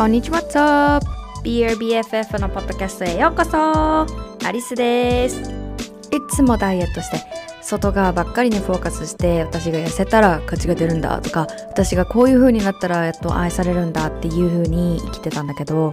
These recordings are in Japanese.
こんにちは What's up? BRBFF のポッドキャストへようこそアリスですいつもダイエットして外側ばっかりにフォーカスして私が痩せたら価値が出るんだとか私がこういう風になったらやっと愛されるんだっていう風に生きてたんだけど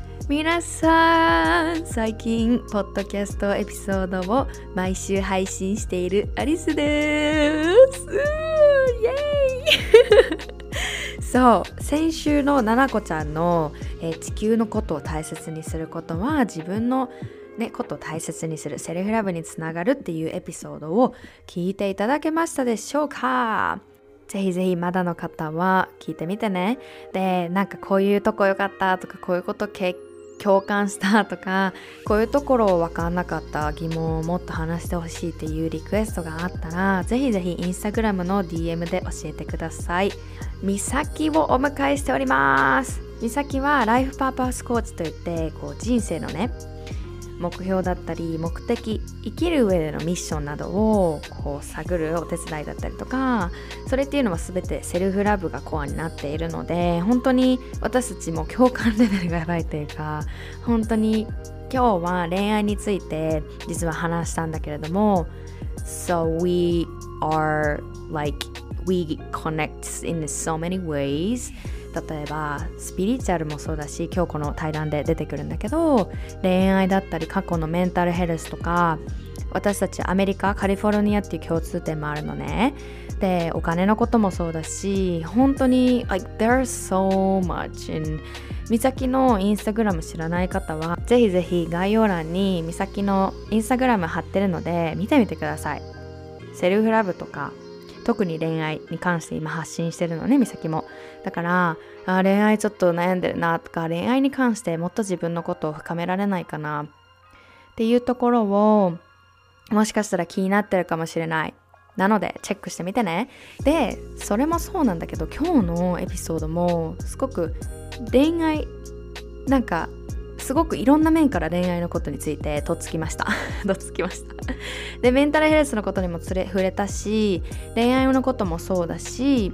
皆さん最近ポッドキャストエピソードを毎週配信しているアリスです。イエーイ。そう先週のななこちゃんの、えー、地球のことを大切にすることは自分のね、ことを大切にするセルフラブにつながるっていうエピソードを聞いていただけましたでしょうか？ぜひぜひまだの方は聞いてみてね。で、なんかこういうとこ良かったとか、こういうこと共感したとか、こういうところ分かんなかった疑問をもっと話してほしいっていうリクエストがあったら、ぜひぜひインスタグラムの DM で教えてください。みさきをお迎えしております。みさきはライフパーパスコーチといって、こう人生のね、目標だったり目的生きる上でのミッションなどをこう探るお手伝いだったりとかそれっていうのは全てセルフラブがコアになっているので本当に私たちも共感レベルがやばいというか本当に今日は恋愛について実は話したんだけれども So we are like we connect in so many ways 例えばスピリチュアルもそうだし今日この対談で出てくるんだけど恋愛だったり過去のメンタルヘルスとか私たちアメリカカリフォルニアっていう共通点もあるのね。でお金のこともそうだし本当に like there's so much in 美咲のインスタグラム知らない方はぜひぜひ概要欄に美咲のインスタグラム貼ってるので見てみてください。セルフラブとか特に恋愛に関して今発信してるのね美咲も。だからあ恋愛ちょっと悩んでるなとか恋愛に関してもっと自分のことを深められないかな。っていうところをもしかしたら気になってるかもしれない。なのでチェックしてみてね。でそれもそうなんだけど今日のエピソードもすごく恋愛なんかすごくいろんな面から恋愛のことについてとっつきました。とっつきました。でメンタルヘルスのことにもつれ触れたし恋愛のこともそうだし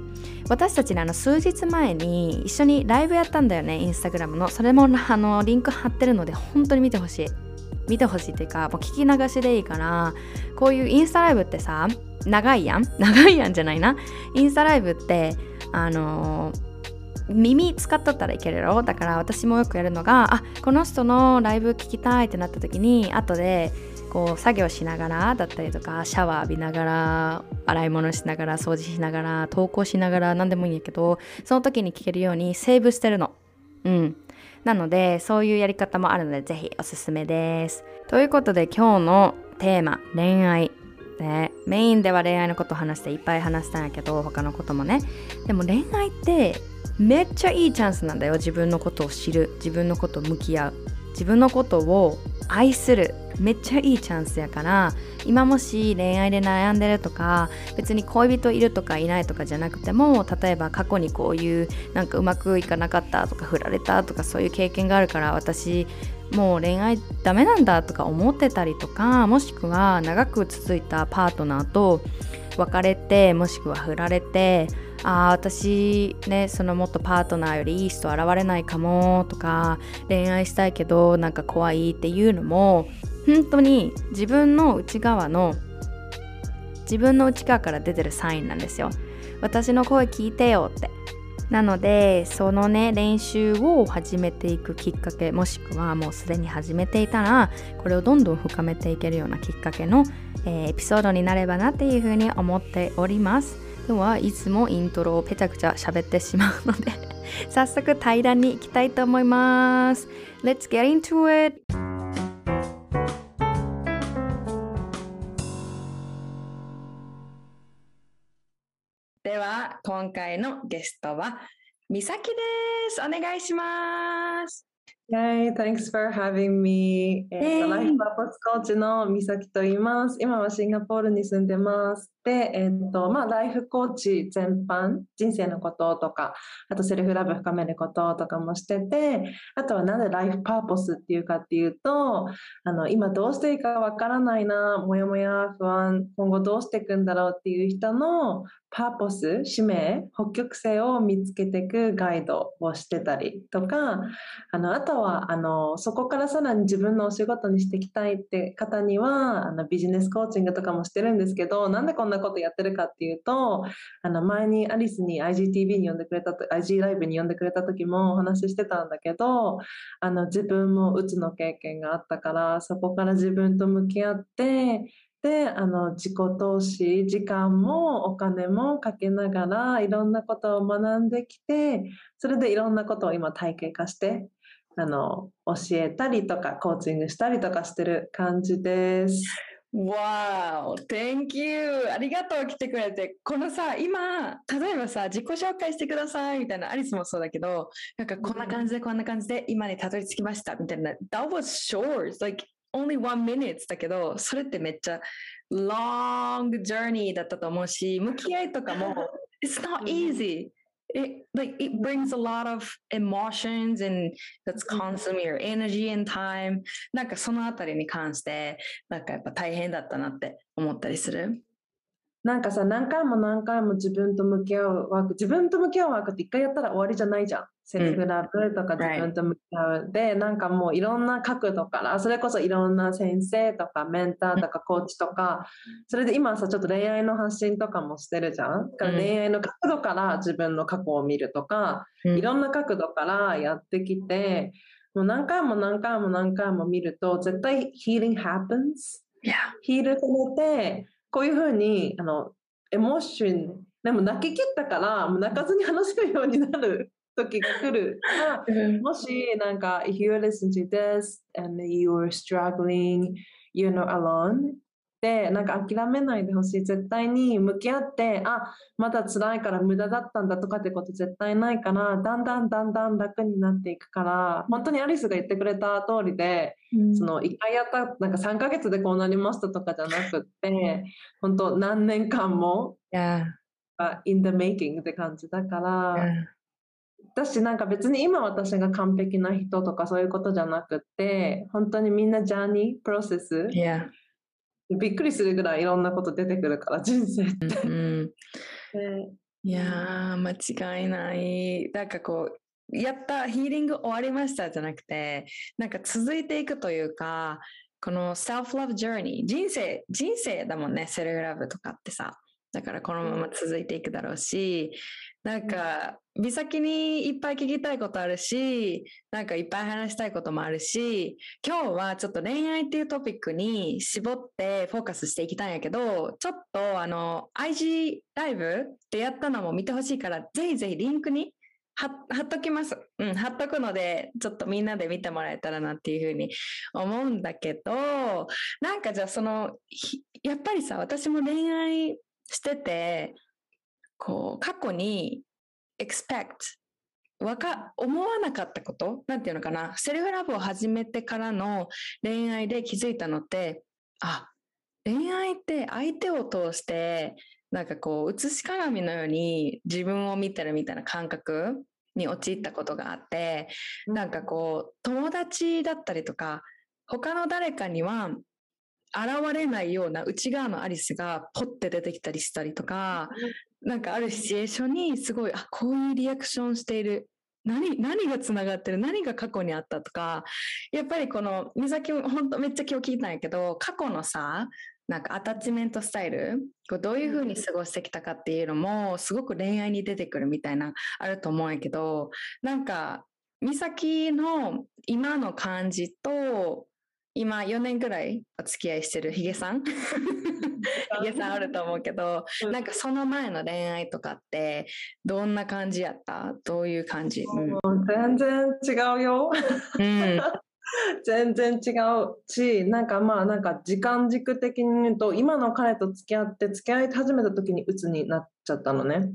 私たちねあの数日前に一緒にライブやったんだよねインスタグラムの。それもあのリンク貼ってるので本当に見てほしい。見てほしいっていうかもう聞き流しでいいからこういうインスタライブってさ長いやん？長いやんじゃないな？インスタライブってあのー耳使っとったらいけるろ？だから私もよくやるのがあこの人のライブ聞きたいってなった時に後でこう作業しながらだったりとかシャワー浴びながら洗い物しながら掃除しながら投稿しながら何でもいいんやけどその時に聞けるようにセーブしてるの。うん。なのでそういうやり方もあるのでぜひおすすめです。ということで今日のテーマ恋愛。ね、メインでは恋愛のことを話していっぱい話したんやけど他のこともね。でも恋愛ってめっちゃいいチャンスなんだよ。自分のことを知る。自分のことを向き合う。自分のことを愛する。めっちゃいいチャンスやから。今もし恋愛で悩んでるとか別に恋人いるとかいないとかじゃなくても例えば過去にこういうなんかうまくいかなかったとか振られたとかそういう経験があるから私もう恋愛ダメなんだとか思ってたりとかもしくは長く続いたパートナーと別れてもしくは振られてああ私ねそのもっとパートナーよりいい人現れないかもとか恋愛したいけどなんか怖いっていうのも本当に自分の内側の自分の内側から出てるサインなんですよ私の声聞いてよって。なのでそのね練習を始めていくきっかけもしくはもうすでに始めていたらこれをどんどん深めていけるようなきっかけの、えー、エピソードになればなっていうふうに思っております。今日はいつもイントロをぺちゃくちゃ喋ってしまうので 早速対談に行きたいと思います Let's get into it! では今回のゲストはみさきですお願いします Yay, thanks for having me. えっと、ライフパーポスコーチのみさきと言います。今はシンガポールに住んでます。で、えっと、まあ、ライフコーチ全般、人生のこととか、あとセルフラブ深めることとかもしてて、あとはなんでライフパーポスっていうかっていうと、あの、今どうしていいかわからないな、もやもや不安、今後どうしていくんだろうっていう人のパーポス、使命、北極星を見つけていくガイドをしてたりとか、あの、あとは、あの、そこからさらに自分のお仕事にしていきたいって方には、あの、ビジネスコーチングとかもしてるんですけど、なんでこんなことやってるかっていうと、あの、前にアリスに IGTV に呼んでくれたと、IG ライブに呼んでくれた時もお話ししてたんだけど、あの、自分もうつの経験があったから、そこから自分と向き合って、であの自己投資時間もお金もかけながらいろんなことを学んできてそれでいろんなことを今体系化してあの教えたりとかコーチングしたりとかしてる感じです。わ o Thank you! ありがとう来てくれて。このさ、今、例えばさ、自己紹介してくださいみたいな、アリスもそうだけど、なんかこんな感じでこんな感じで今にたどり着きましたみたいな。That was short! Like only one minute だけど、それってめっちゃ long journey だったと思うし、向き合いとかも it's not easy. It like it brings a lot of emotions and that's consuming your energy and time. なんかそのあたりに関してなんかやっぱ大変だったなって思ったりする？なんかさ何回も何回も自分と向き合うワーク自分と向き合うワークって一回やったら終わりじゃないじゃんセルフラブとか自分と向き合う、でなんかもういろんな角度からそれこそいろんな先生とかメンターとかコーチとかそれで今さちょっと恋愛の発信とかもしてるじゃん。から恋愛の角度から自分の過去を見るとか、いろんな角度からやってきてもう何回も何回も何回も見ると絶対 healing happens、yeah. ヒールされてこういうふうにあのエモーションでも泣き切ったからもう泣かずに話せるようになる時が来る。もし、なんか、if you listen to this and you're struggling, you're not alone で、なんか諦めないでほしい。絶対に向き合って、あ、まだ辛いから無駄だったんだとかってこと絶対ないから、だんだんだんだん楽になっていくから、本当にアリスが言ってくれた通りで、うん、その1回やった、なんか3ヶ月でこうなりましたとかじゃなくって、本当何年間も、yeah. in the making って感じだから、yeah. だしなんか別に今私が完璧な人とかそういうことじゃなくて本当にみんなジャーニープロセス、yeah. びっくりするぐらいいろんなこと出てくるから人生って。うん、いや間違いない。なんかこうやったヒーリング終わりましたじゃなくてなんか続いていくというかこの self-love journey 人生人生だもんねセルフラブとかってさだからこのまま続いていくだろうし、なんか、美咲にいっぱい聞きたいことあるし、なんかいっぱい話したいこともあるし、今日はちょっと恋愛っていうトピックに絞ってフォーカスしていきたいんやけど、ちょっとあの、IG ライブでやったのも見てほしいから、ぜひぜひリンクに貼っときます。うん、貼っとくので、ちょっとみんなで見てもらえたらなっていうふうに思うんだけど、なんかじゃあその、やっぱりさ、私も恋愛してて、こう、過去に expect わか、思わなかったことなんていうのかなセルフラブを始めてからの恋愛で気づいたのって、あ、恋愛って相手を通して、なんかこう、映し鏡のように自分を見てるみたいな感覚に陥ったことがあって、なんかこう、友達だったりとか、他の誰かには現れないような内側のアリスがポッて出てきたりしたりとか、なんかあるシチュエーションにすごい、あ、こういうリアクションしている。何、何が繋がってる？何が過去にあったとか、やっぱりこの、美咲も本当めっちゃ今日聞いたんやけど、過去のさ、なんかアタッチメントスタイル、こうどういう風に過ごしてきたかっていうのも、すごく恋愛に出てくるみたいな、あると思うんやけど、なんか、美咲の今の感じと、今4年ぐらいお付き合いしてるヒゲさん ヒゲさんあると思うけど、なんかその前の恋愛とかってどんな感じやった？どういう感じ、うん、全然違うよ。うん 全然違うしなんかまあなんか時間軸的に言うと今の彼と付き合って付き合い始めた時に鬱になっちゃったのね。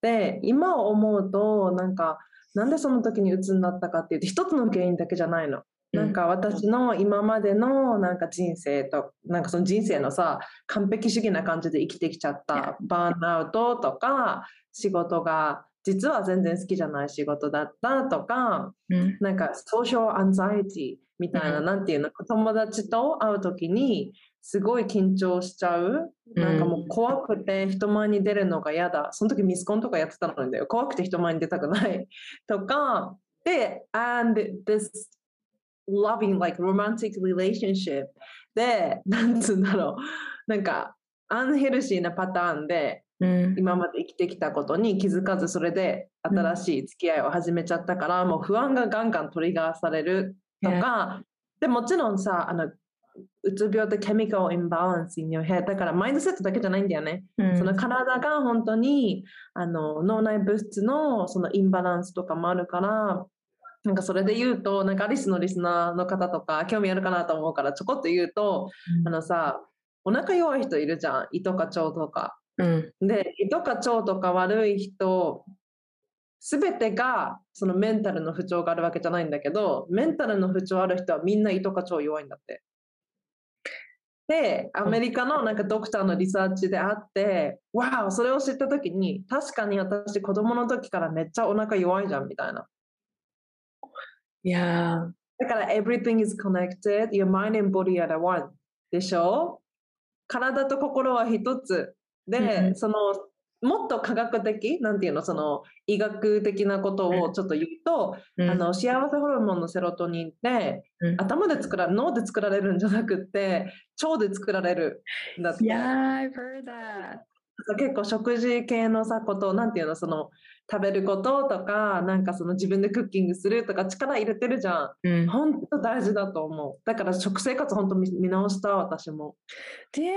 で今思うとなんかなんでその時に鬱になったかっていうと一つの原因だけじゃないの。なんか私の今までのなんか人生となんかその人生のさ完璧主義な感じで生きてきちゃったバーンアウトとか仕事が実は全然好きじゃない仕事だったとか、うん、なんかソーシャルアンザイティみたいな、うん、なんていうの友達と会う時にすごい緊張しちゃう、うん、なんかもう怖くて人前に出るのが嫌だ。その時ミスコンとかやってたのにだよ。怖くて人前に出たくない。とかで and this loving like romantic relationship でなんつうんだろう。なんかアンヘルシーなパターンでうん、今まで生きてきたことに気づかずそれで新しい付き合いを始めちゃったから、うん、もう不安がガンガントリガーされるとか、でもちろんさあのうつ病ってケミカルインバランス in your head だからマインドセットだけじゃないんだよね、うん、その体が本当にあの脳内物質のそのインバランスとかもあるからなんかそれで言うとなんかアリスのリスナーの方とか興味あるかなと思うからちょこっと言うと、うん、あのさお腹弱い人いるじゃん。胃とか腸とか。うん、で胃とか腸とか悪い人全てがそのメンタルの不調があるわけじゃないんだけどメンタルの不調ある人はみんな胃とか腸弱いんだって。でアメリカのなんかドクターのリサーチであってわあそれを知った時に確かに私子供の時からめっちゃお腹弱いじゃんみたいな。いやだから everything is connected. Your mind and body are one. でしょ？体と心は一つ。で、うん、そのもっと科学的なんていうの？その医学的なことをちょっと言うと、うん、あの幸せホルモンのセロトニンって、うん、頭で作られ脳で作られるんじゃなくて腸で作られるんだって。Yeah, I've heard that. 結構食事系のさことなんていうの？その食べることとかなんかその自分でクッキングするとか力入れてるじゃん、うん、本当大事だと思う。だから食生活本当見直した私も。で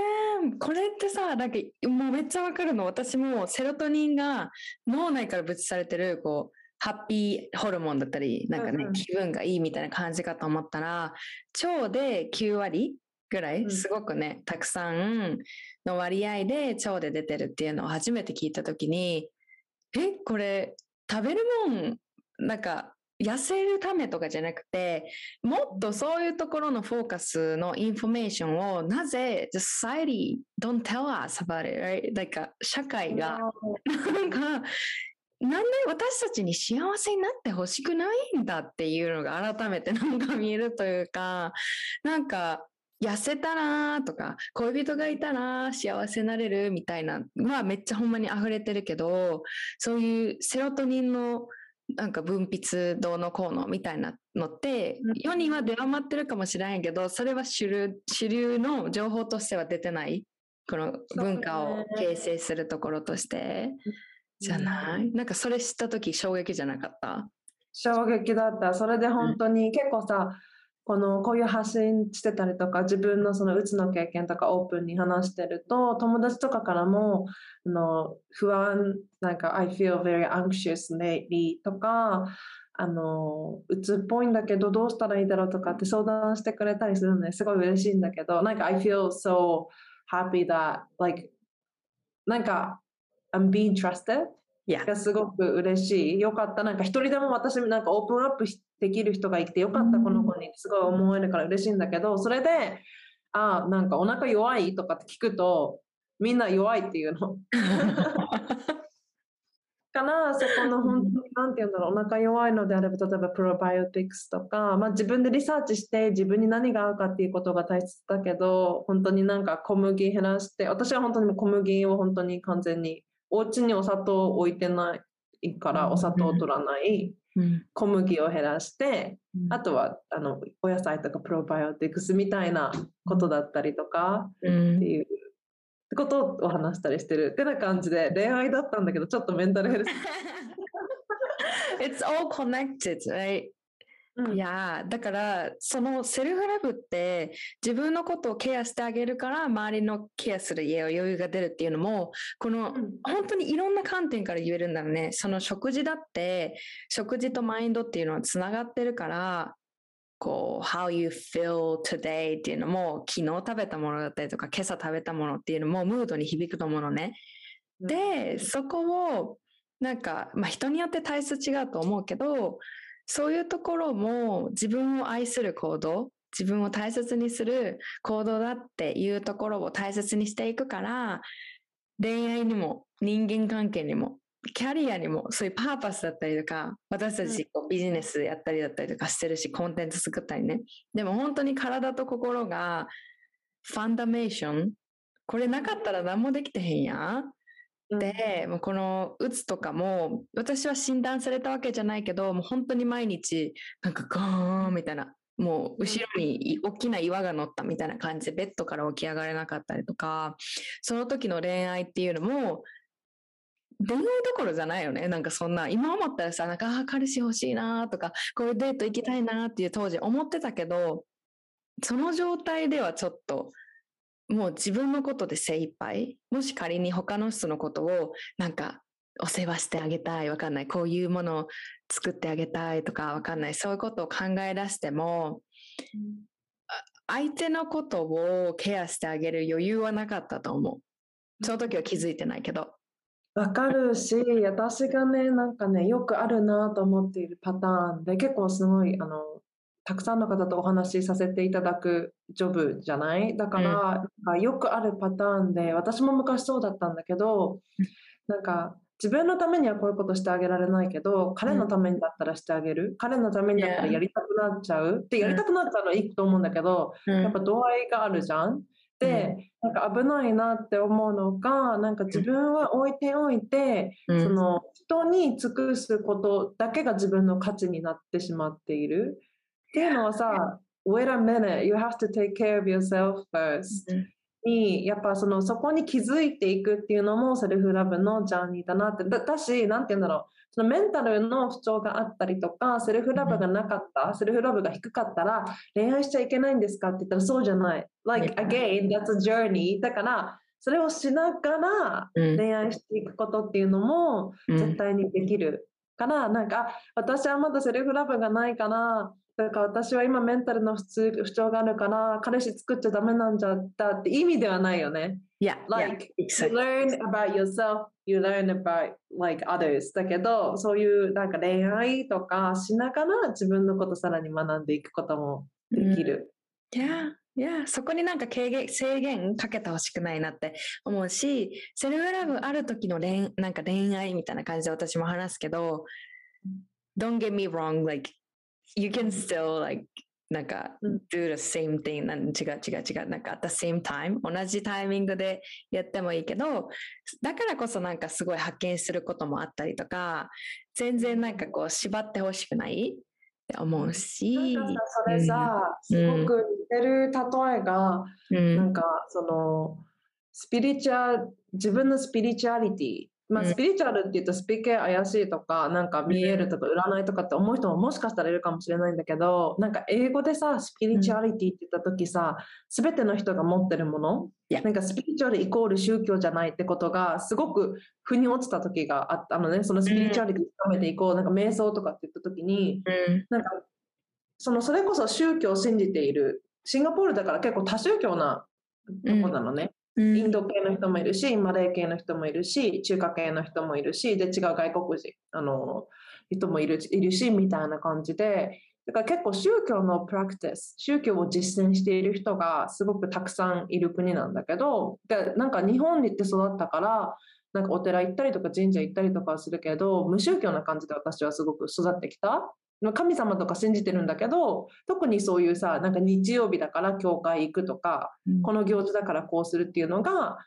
これってさなんかもうめっちゃわかるの。私もセロトニンが脳内から物質されてるこうハッピーホルモンだったりなんかね、うんうん、気分がいいみたいな感じかと思ったら腸で9割ぐらい、すごくねたくさんの割合で腸で出てるっていうのを初めて聞いた時にえこれ食べるもんなんか痩せるためとかじゃなくてもっとそういうところのフォーカスのインフォメーションをなぜ The society don't tell us about it right? なんか社会が。なんかなんで私たちに幸せになってほしくないんだっていうのが改めてなんか見えるというかなんか痩せたらとか恋人がいたら幸せになれるみたいなはめっちゃほんまに溢れてるけどそういうセロトニンのなんか分泌どうのこうのみたいなのって世には出余ってるかもしれないけどそれは主流主流の情報としては出てないこの文化を形成するところとして。じゃない？なんかそれ知った時衝撃じゃなかった？衝撃だった。それで本当に結構さ、このこういう発信してたりとか自分のそのうつの経験とかオープンに話してると友達とかからもあの不安なんか I feel very anxious lately とかあのうつっぽいんだけどどうしたらいいだろうとかって相談してくれたりするのですごい嬉しいんだけどなんか I feel so happy that like なんか I'm being trusted? がすごく嬉しい。よかった。なんか一人でも私なんかオープンアップできる人がいてよかった、この子にすごい思えるから嬉しいんだけど、それで、あなんかお腹弱いとかって聞くと、みんな弱いっていうの。かな、そこの本当に、なんて言うんだろう、お腹弱いのであれば、例えばプロバイオティクスとか、まあ自分でリサーチして自分に何が合うかっていうことが大切だけど、本当になんか小麦減らして、私は本当に小麦を本当に完全にお家にお砂糖置いてないからお砂糖を取らない、小麦を減らして、あとはあのお野菜とかプロバイオティクスみたいなことだったりとかっていう。ことを話したりしてるってな感じで恋愛だったんだけどちょっとメンタルヘルス It's all connected, right? うん。いやーだからそのセルフラブって自分のことをケアしてあげるから周りのケアする家を余裕が出るっていうのもこのうん。本当にいろんな観点から言えるんだろうね。その食事だって食事とマインドっていうのはつながってるからこう how you feel today っていうのも昨日食べたものだったりとか今朝食べたものっていうのもムードに響くと思うのね。でそこをなんか、まあ、人によって体質違うと思うけどそういうところも自分を愛する行動自分を大切にする行動だっていうところを大切にしていくから恋愛にも人間関係にもキャリアにもそういうパーパスだったりとか私たちこうビジネスやったりだったりとかしてるしコンテンツ作ったりね。でも本当に体と心がファンダメーション。これなかったら何もできてへんやんうんでもうこのうつとかも私は診断されたわけじゃないけどもう本当に毎日なんかガーンみたいなもう後ろにい大きな岩が乗ったみたいな感じでベッドから起き上がれなかったりとかその時の恋愛っていうのも恋愛どころじゃないよね。なんかそんな今思ったらさなんかあー彼氏欲しいなとかこういうデート行きたいなっていう当時思ってたけどその状態ではちょっともう自分のことで精一杯？もし仮に他の人のことをなんかお世話してあげたいわかんないこういうものを作ってあげたいとかわかんないそういうことを考え出しても相手のことをケアしてあげる余裕はなかったと思う。その時は気づいてないけど。わかるし、私がね、なんかね、よくあるなと思っているパターンで、結構すごい、あの、たくさんの方とお話しさせていただくジョブじゃない？だから、なんかよくあるパターンで、私も昔そうだったんだけど、なんか、自分のためにはこういうことしてあげられないけど、彼のためにだったらしてあげる？彼のためにだったら.やりたくなっちゃう？で、やりたくなっちゃうのはいいと思うんだけど、やっぱ度合いがあるじゃん？で、なんか危ないなって思うのが、なんか自分は置いておいて、うんその人に尽くすことだけが自分の価値になってしまっている。っていうのはさ、wait a minute, you have to take care of yourself first. に、やっぱそのそこに気づいていくっていうのもセルフラブのジャーニーだなって。だだし、なんて言うんだろう。そのメンタルの不調があったりとか、セルフラブがなかった、セルフラブが低かったら、恋愛しちゃいけないんですかって言ったらそうじゃない。Like, again, that's a journey. だから、それをしながらうん恋愛していくことっていうのもうん絶対にできるから、なんか、あ私はまだセルフラブがないから、だから私は今メンタルの不通不調があるから、彼氏作っちゃダメなんじゃったって意味ではないよね。Yeah, Like, yeah, You exactly. learn about yourself, you learn about like others. だけど、そういうなんか恋愛とかしながら自分のことさらに学んでいくこともできる。Yeah, yeah. そこになんか軽減制限かけてほしくないなって思うし、セルフラブある時の恋なんか恋愛みたいな感じで私も話すけど、Don't get me wrong, like, you can still like, なんかうん do the same thing. なん違う違う違う。なんか at the same time 同じタイミングでやってもいいけどだからこそなんかすごい発見することもあったりとか全然なんかこう縛ってほしくないって思うし、なんかさ、それさ、うん。すごく似てる例えが、うん。なんかそのスピリチュアル自分のスピリチュアリティまあ、うんスピリチュアルって言うとスピ系怪しいとかなんか見えるとか占いとかって思う人ももしかしたらいるかもしれないんだけどなんか英語でさスピリチュアリティって言った時さ、全ての人が持ってるもの.なんかスピリチュアルイコール宗教じゃないってことがすごく腑に落ちた時があったのね。そのスピリチュアリティ深めていこう、なんか瞑想とかって言った時にうん。なんかそのそれこそ宗教を信じているシンガポールだから結構多宗教なとこなのね、うんインド系の人もいるしマレー系の人もいるし中華系の人もいるしで違う外国人あの人もいるいるしみたいな感じでだから結構宗教のプラクティス宗教を実践している人がすごくたくさんいる国なんだけどでなんか日本に行って育ったからなんかお寺行ったりとか神社行ったりとかするけど無宗教な感じで私はすごく育ってきた。神様とか信じてるんだけど特にそういうさなんか日曜日だから教会行くとかこの行事だからこうするっていうのが、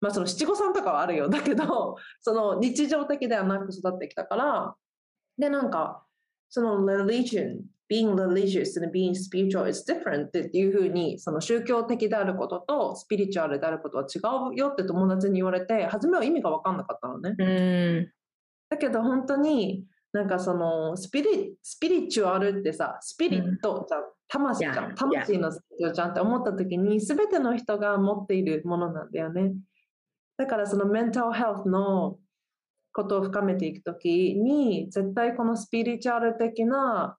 まあ、その七五三とかはあるよ。だけどその日常的ではなく育ってきたからでなんかその religion being religious and being spiritual is different っていうふうにその宗教的であることとスピリチュアルであることは違うよって友達に言われて初めは意味が分かんなかったのね。うん。だけど本当になんかそのスピリスピリチュアルってさ、スピリットじゃん、魂じゃん、魂のじゃんって思った時に、すべての人が持っているものなんだよね。だからそのメンタルヘルスのことを深めていく時に、絶対このスピリチュアル的な、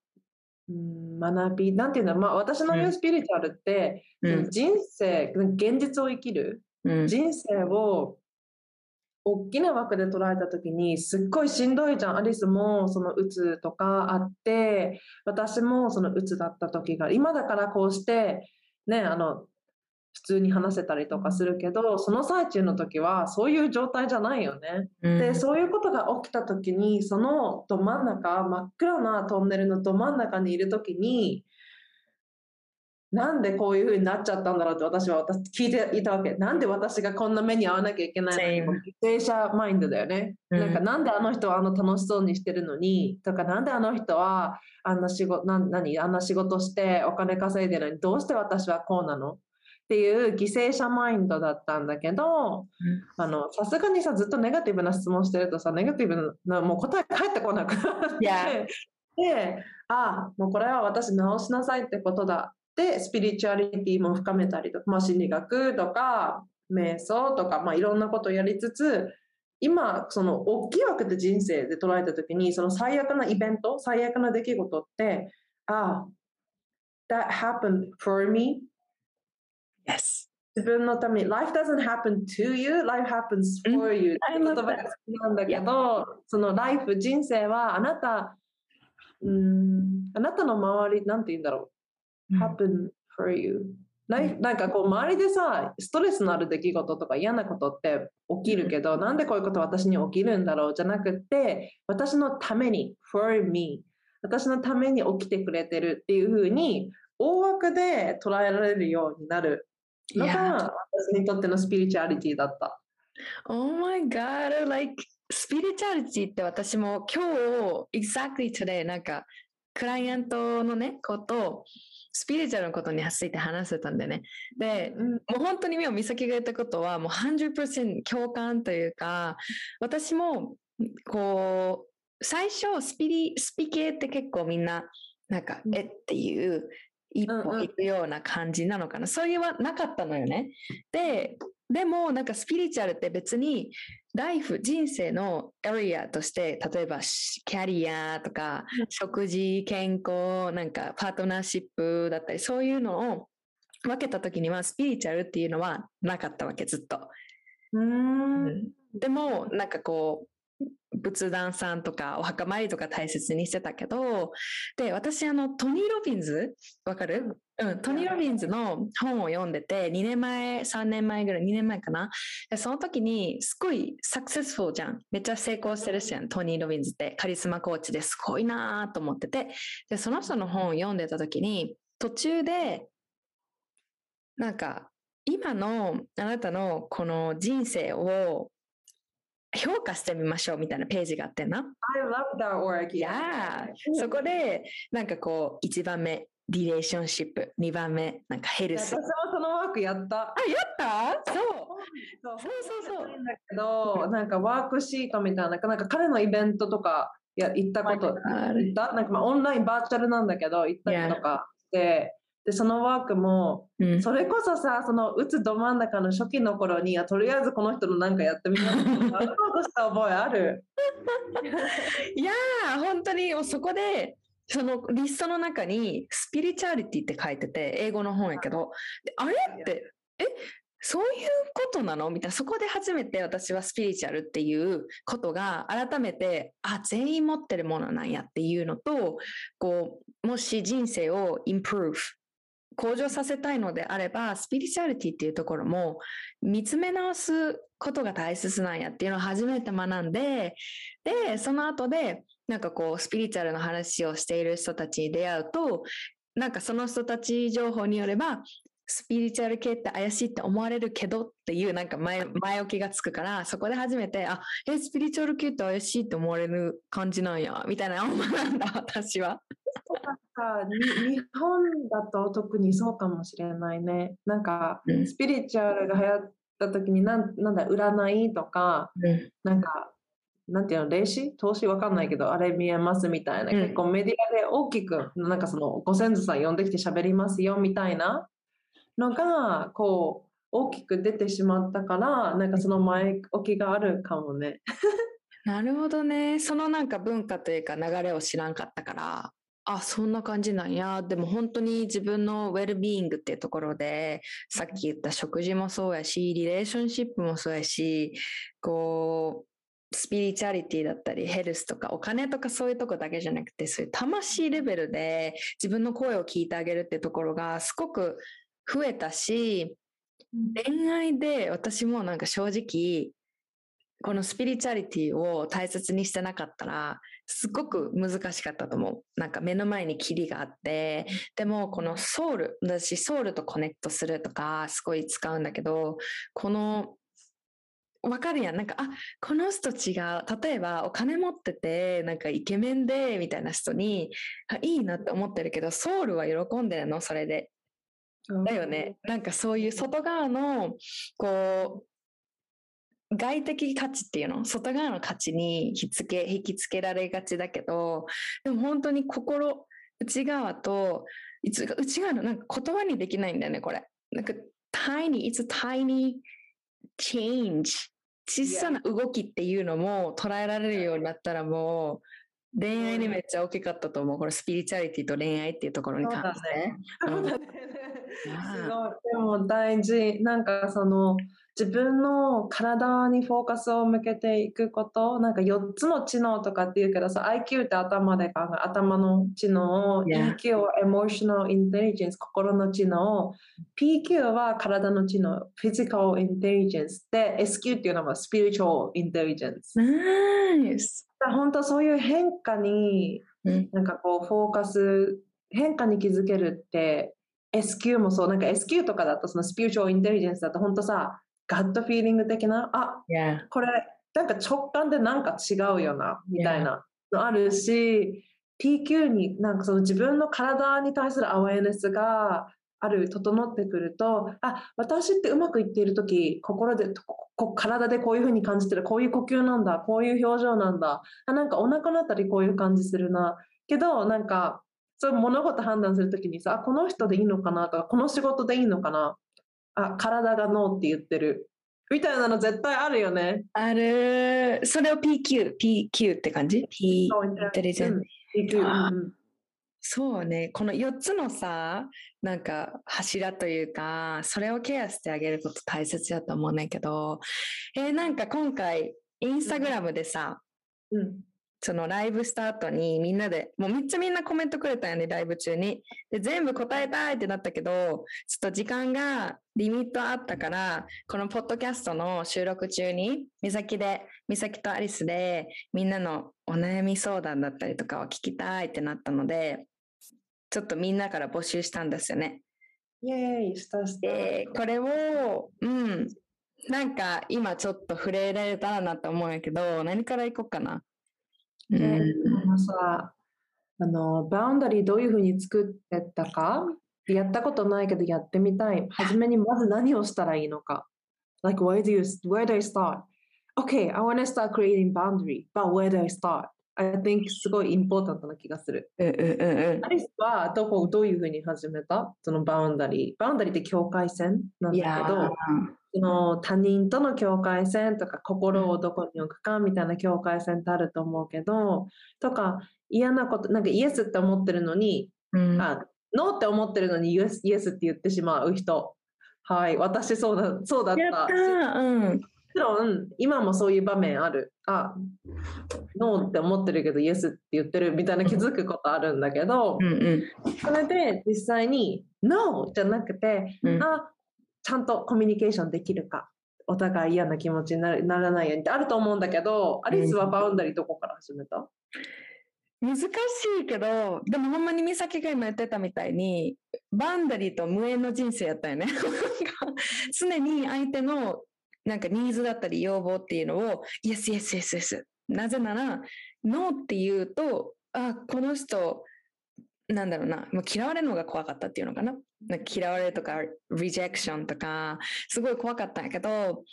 うん、学び、なんていうの、まあ私の言うスピリチュアルって、うん、人生、現実を生きる、うん、人生を大きな枠で捉えた時にすっごいしんどいじゃんアリスもそのうつとかあって私もそのうつだった時が今だからこうしてねあの普通に話せたりとかするけどその最中の時はそういう状態じゃないよね。うん、でそういうことが起きた時にそのど真ん中真っ暗なトンネルのど真ん中にいる時になんでこういう風になっちゃったんだろうって私は私聞いていたわけ。なんで私がこんな目に遭わなきゃいけないの犠牲者マインドだよね。うん、なんかなんであの人はあの楽しそうにしてるのにとかなんであの人はあんな仕事な何？あんな仕事してお金稼いでるのにどうして私はこうなの？っていう犠牲者マインドだったんだけど、さすがにさずっとネガティブな質問してるとさネガティブなもう答え返ってこなくなって.であもうこれは私直しなさいってことだで、スピリチュアリティも深めたりとか、まあ、心理学とか、瞑想とか、まあ、いろんなことをやりつつ、今、その大きい枠で人生で捉えたときに、その最悪なイベント、最悪な出来事って、ああ、that happened for me? Yes. 自分のために、life doesn't happen to you, life happens for you って言葉が好きなんだけど、その life、人生はあなた、うん、あなたの周り、なんて言うんだろう。Happen for you? なん。かこう周りでさ、ストレスのある出来事とか嫌なことって起きるけど、なんでこういうこと私に起きるんだろうじゃなくて、私のために、for me、私のために起きてくれてるっていうふうに、大枠で捉えられるようになる。のが、私にとってのスピリチュアリティだった。Oh my god, like スピリチュアリティって私も今日、exactly today なんかクライアントのね、ことスピリチュアルのことについて話せたんでね。で、うん、もう本当に美咲が言ったことはもう100%共感というか、私もこう、最初スピリ、スピ系って結構みんな、なんか、えっていう一歩行くような感じなのかな。そういうはなかったのよね。で、でもなんかスピリチュアルって別にライフ、人生のエリアとして、例えばキャリアとか、食事、健康、なんかパートナーシップだったり、そういうのを分けた時にはスピリチュアルっていうのはなかったわけ、ずっと。うん、でも、なんかこう、仏壇さんとかお墓参りとか大切にしてたけど、で、私あのトニー・ロビンズ、わかる？うん、トニー・ロビンズの本を読んでて、2年前、3年前ぐらい、2年前かな？でその時に、すごいサクセスフォーじゃん。めっちゃ成功してるしやん、トニー・ロビンズって。カリスマコーチですごいなと思ってて。で、その人の本を読んでた時に、途中で、なんか、今のあなたのこの人生を評価してみましょうみたいなページがあってな。I love that work. Yeah. そこで、なんかこう、1番目、リレーションシップ、2番目、なんかヘルス。私もそのワークやった。あ、やった？そう。そうそうそう。だけど、なんかワークシートみたいな、なんか彼のイベントとかや行ったこと、行ったなんかまあオンラインバーチャルなんだけど、行ったりとかして、で、そのワークも、うん、それこそさ、そのうつど真ん中の初期の頃に、とりあえずこの人のなんかやってみようと した覚えある？いやー、本当にそこで、そのリストの中にスピリチュアリティって書いてて、英語の本やけど、あれって、え、そういうことなの？みたいな。そこで初めて私はスピリチュアルっていうことが改めて、あ、全員持ってるものなんやっていうのと、こう、もし人生をインプルーブ向上させたいのであれば、スピリチュアリティっていうところも見つめ直すことが大切なんやっていうのを初めて学んで、で、その後で、なんかこう、スピリチュアルの話をしている人たちに出会うと、なんかその人たち情報によれば、スピリチュアル系って怪しいって思われるけどっていうなんか前前置きがつくから、そこで初めて、あ、え、スピリチュアル系って怪しいって思われる感じなんや、みたいな思なんだ、私は。か日本だと特にそうかもしれないね。なんか、うん、スピリチュアルが流行った時になんなんだ占いとか、うん、なんかなんていうの、霊視？投資？わかんないけど、あれ見えますみたいな、うん。結構メディアで大きく、なんかその、ご先祖さん呼んできて喋りますよみたいなのが、こう、大きく出てしまったから、なんかその前置きがあるかもね。なるほどね。そのなんか文化というか流れを知らんかったから、あ、そんな感じなんや。でも本当に自分のウェルビーイングっていうところで、さっき言った食事もそうやし、リレーションシップもそうやし、こう、スピリチュアリティだったり、ヘルスとかお金とかそういうとこだけじゃなくて、そういう魂レベルで自分の声を聞いてあげるっていうところがすごく増えたし、恋愛で私もなんか正直このスピリチュアリティを大切にしてなかったらすごく難しかったと思う。なんか目の前に霧があってでもこのソウル私ソウルとコネクトするとかすごい使うんだけどこのわかるやん。なんかあこの人違う。例えばお金持っててなんかイケメンでみたいな人にあいいなって思ってるけどソウルは喜んでるのそれで。だよね。なんかそういう外側の、こう、外的価値っていうの？外側の価値に引きつけ、引きつけられがちだけど、でも本当に心、内側と、いつ内側のなんか言葉にできないんだよね、これ。なんか tiny, it's tiny change. 小さな動きっていうのも捉えられるようになったらもう、恋愛にめっちゃ大きかったと思う。これスピリチュアリティと恋愛っていうところに関して。そうだね。すごい。でも大事。なんかその自分の体にフォーカスを向けていくこと、なんか4つの知能とかっていうけどさ、IQ って頭で考え、頭の知能、Yeah. EQ は Emotional Intelligence、心の知能、PQ は体の知能、Physical Intelligence で、SQ っていうのは Spiritual Intelligence。ナイス。本当そういう変化にうんなんかこうフォーカス変化に気づけるって SQ もそうなんか SQ とかだとそのスピリチュアルインテリジェンスだと本当さガットフィーリング的なあ Yeah. これなんか直感でなんか違うよなみたいな。のあるし PQ になんかその自分の体に対するアワーネスがある整ってくるとあ私ってうまくいっている時心で体でこういうふうに感じてる。こういう呼吸なんだ。こういう表情なんだ。あなんかお腹のあたりこういう感じするな。けどなんかそう物事判断するときにさあこの人でいいのかなとかこの仕事でいいのかなあ体がノーって言ってる。みたいなの絶対あるよね。ある。それを PQ、PQ って感じ ?P そうインテリジェンそうね。この4つのさ、なんか柱というか、それをケアしてあげること大切だと思うねんけど、えーなんか今回、インスタグラムでさ、うんそのライブスタートにみんなで、もうめっちゃみんなコメントくれたよね、ライブ中に。で、全部答えたいってなったけど、ちょっと時間がリミットあったから、このポッドキャストの収録中に、美咲で、美咲とアリスで、みんなのお悩み相談だったりとかを聞きたいってなったので、ちょっとみんなから募集したんですよね。イエーイしたした。で、これを、うん、なんか今ちょっと触れられたらなと思うんやけど、何からいこうかな。うねんあのさあのバウンダリーどういうふうに作ってったか？やったことないけどやってみたい。はじめにまず何をしたらいいのか？Like where do you where do I start? Okay, I want to start creating boundary, but where do I start? I think すごいインポータントな気がする。うんうんうんうんアリスはどこどういうふうに始めた？その boundary。boundary って境界線なんだけどの他人との境界線とか心をどこに置くかみたいな境界線ってあると思うけどとか嫌なことなんかイエスって思ってるのに、うん。あノーって思ってるのにイエスイエスって言ってしまう人。はい私そうだそうだった。やったもーうん。ちろん今もそういう場面ある。あノーって思ってるけどイエスって言ってるみたいな気づくことあるんだけど、うんうん。それで実際に No じゃなくてうん。あちゃんとコミュニケーションできるかお互い嫌な気持ちにならないようにってあると思うんだけどアリスはバウンダリーどこから始めた、難しいけどでもほんまに美咲が今言ってたみたいにバウンダリーと無縁の人生やったよね。常に相手のなんかニーズだったり要望っていうのをイエスイエスイエスイエスなぜならノーって言うとあこの人なんだろうなもう嫌われるのが怖かったっていうのかな。嫌われるとかリジェクションとかすごい怖かったんやけど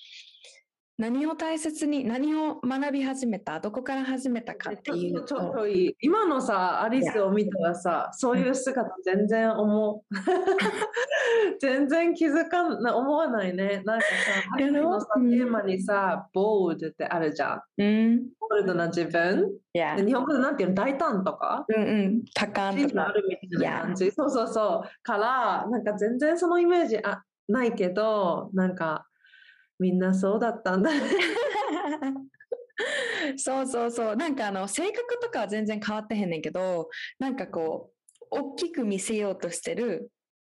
何を大切に何を学び始めたどこから始めたかっていうちょっといい。今のさアリスを見たらさそういう姿全然思う。全然気づかな思わないね。なんかさアリスのさテーマにさボールってあるじゃん、うん、ボールドな自分、yeah. 日本語でなんていうの？大胆とか？うんうん。多感とか。あるみたいな感じ、そうそうそう。からなんか全然そのイメージあないけどなんかみんなそうだったんだ そうそうそう。なんかあの性格とかは全然変わってへんねんけどなんかこう大きく見せようとしてる、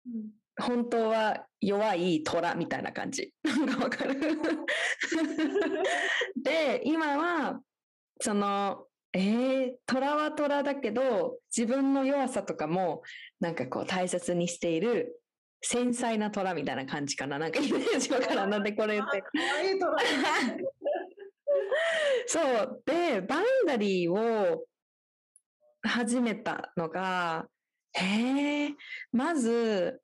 うん、本当は弱い虎みたいな感じ。なんかわかる？で今はそのえー、虎は虎だけど自分の弱さとかもなんかこう大切にしている繊細な虎みたいな感じかな。なんかイメージわからん なんでこれ言って。そう。で、バウンダリーを始めたのが、へえ、まず、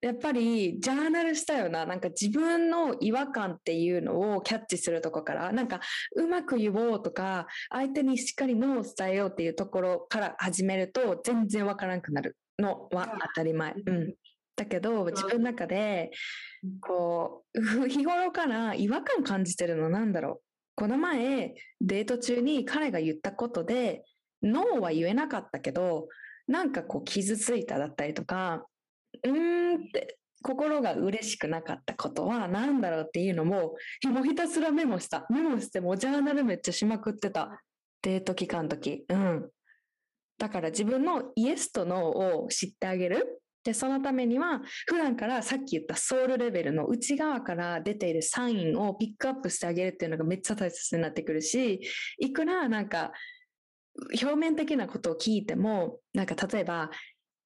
やっぱりジャーナルしたよな。なんか自分の違和感っていうのをキャッチするとこから、なんかうまく言おうとか、相手にしっかり脳を伝えようっていうところから始めると全然わからなくなるのは当たり前。うん。だけど自分の中でこう 日頃から違和感感じてるのなんだろう。この前デート中に彼が言ったことでノーは言えなかったけどなんかこう傷ついただったりとかうーんって心が嬉しくなかったことは何だろうっていうのももうひたすらメモした。メモしてもジャーナルめっちゃしまくってた。デート期間の時。うん。だから自分のイエスとノーを知ってあげるで、そのためには、普段からさっき言ったソウルレベルの内側から出ているサインをピックアップしてあげるっていうのがめっちゃ大切になってくるし、いくらなんか、表面的なことを聞いても、なんか例えば、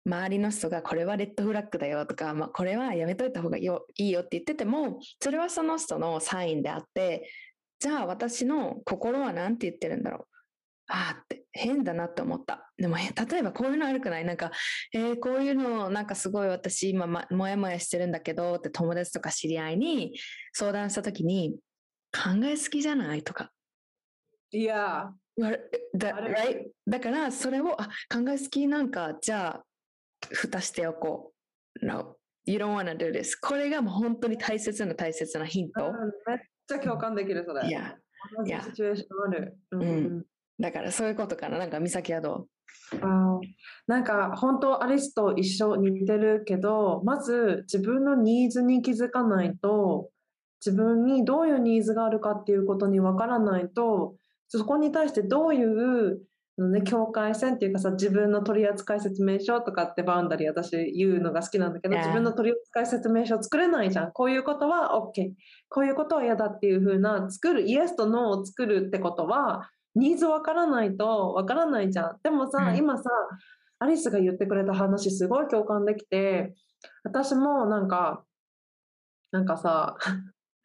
周りの人がこれはレッドフラッグだよとか、まあ、これはやめといた方がいいよって言ってても、それはその人のサインであって、じゃあ私の心は何て言ってるんだろう。ああって変だなって思った。でも例えばこういうの悪くない？なんか、えー、こういうのなんかすごい私今、ま、もやもやしてるんだけどって友達とか知り合いに相談した時に考えすぎじゃない？とか。いや。だだからそれをあ考えすぎなんかじゃあ蓋しておこう。No. You don't wanna do this. これがもう本当に大切な大切なヒント。めっちゃ共感できるそれ。いや。いや。シチュエーションある。うん、うんだからそういうことかな。なんか美咲はどう？あなんか本当アリスと一緒に似てるけどまず自分のニーズに気づかないと自分にどういうニーズがあるかっていうことにわからないとそこに対してどういうね、境界線っていうかさ自分の取扱説明書とかってバウンダリー私言うのが好きなんだけど、自分の取扱説明書作れないじゃん。こういうことは OK こういうことは嫌だっていう風な作るイエスとノーを作るってことはニーズわからないとわからないじゃん。でもさ、うん、今さ、アリスが言ってくれた話すごい共感できて、私もなんか、なんかさ、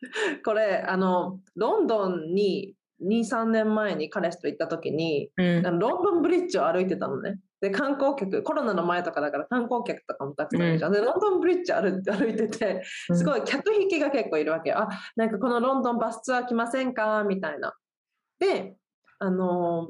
これ、あの、ロンドンに2、3年前に彼氏と行った時に、うん、ロンドンブリッジを歩いてたのね。で、観光客、コロナの前とかだから観光客とかもたくさんいるじゃん。うん、で、ロンドンブリッジ歩歩いてて、すごい客引きが結構いるわけよ。あ、なんかこのロンドンバスツアー来ませんか？みたいな。で、あの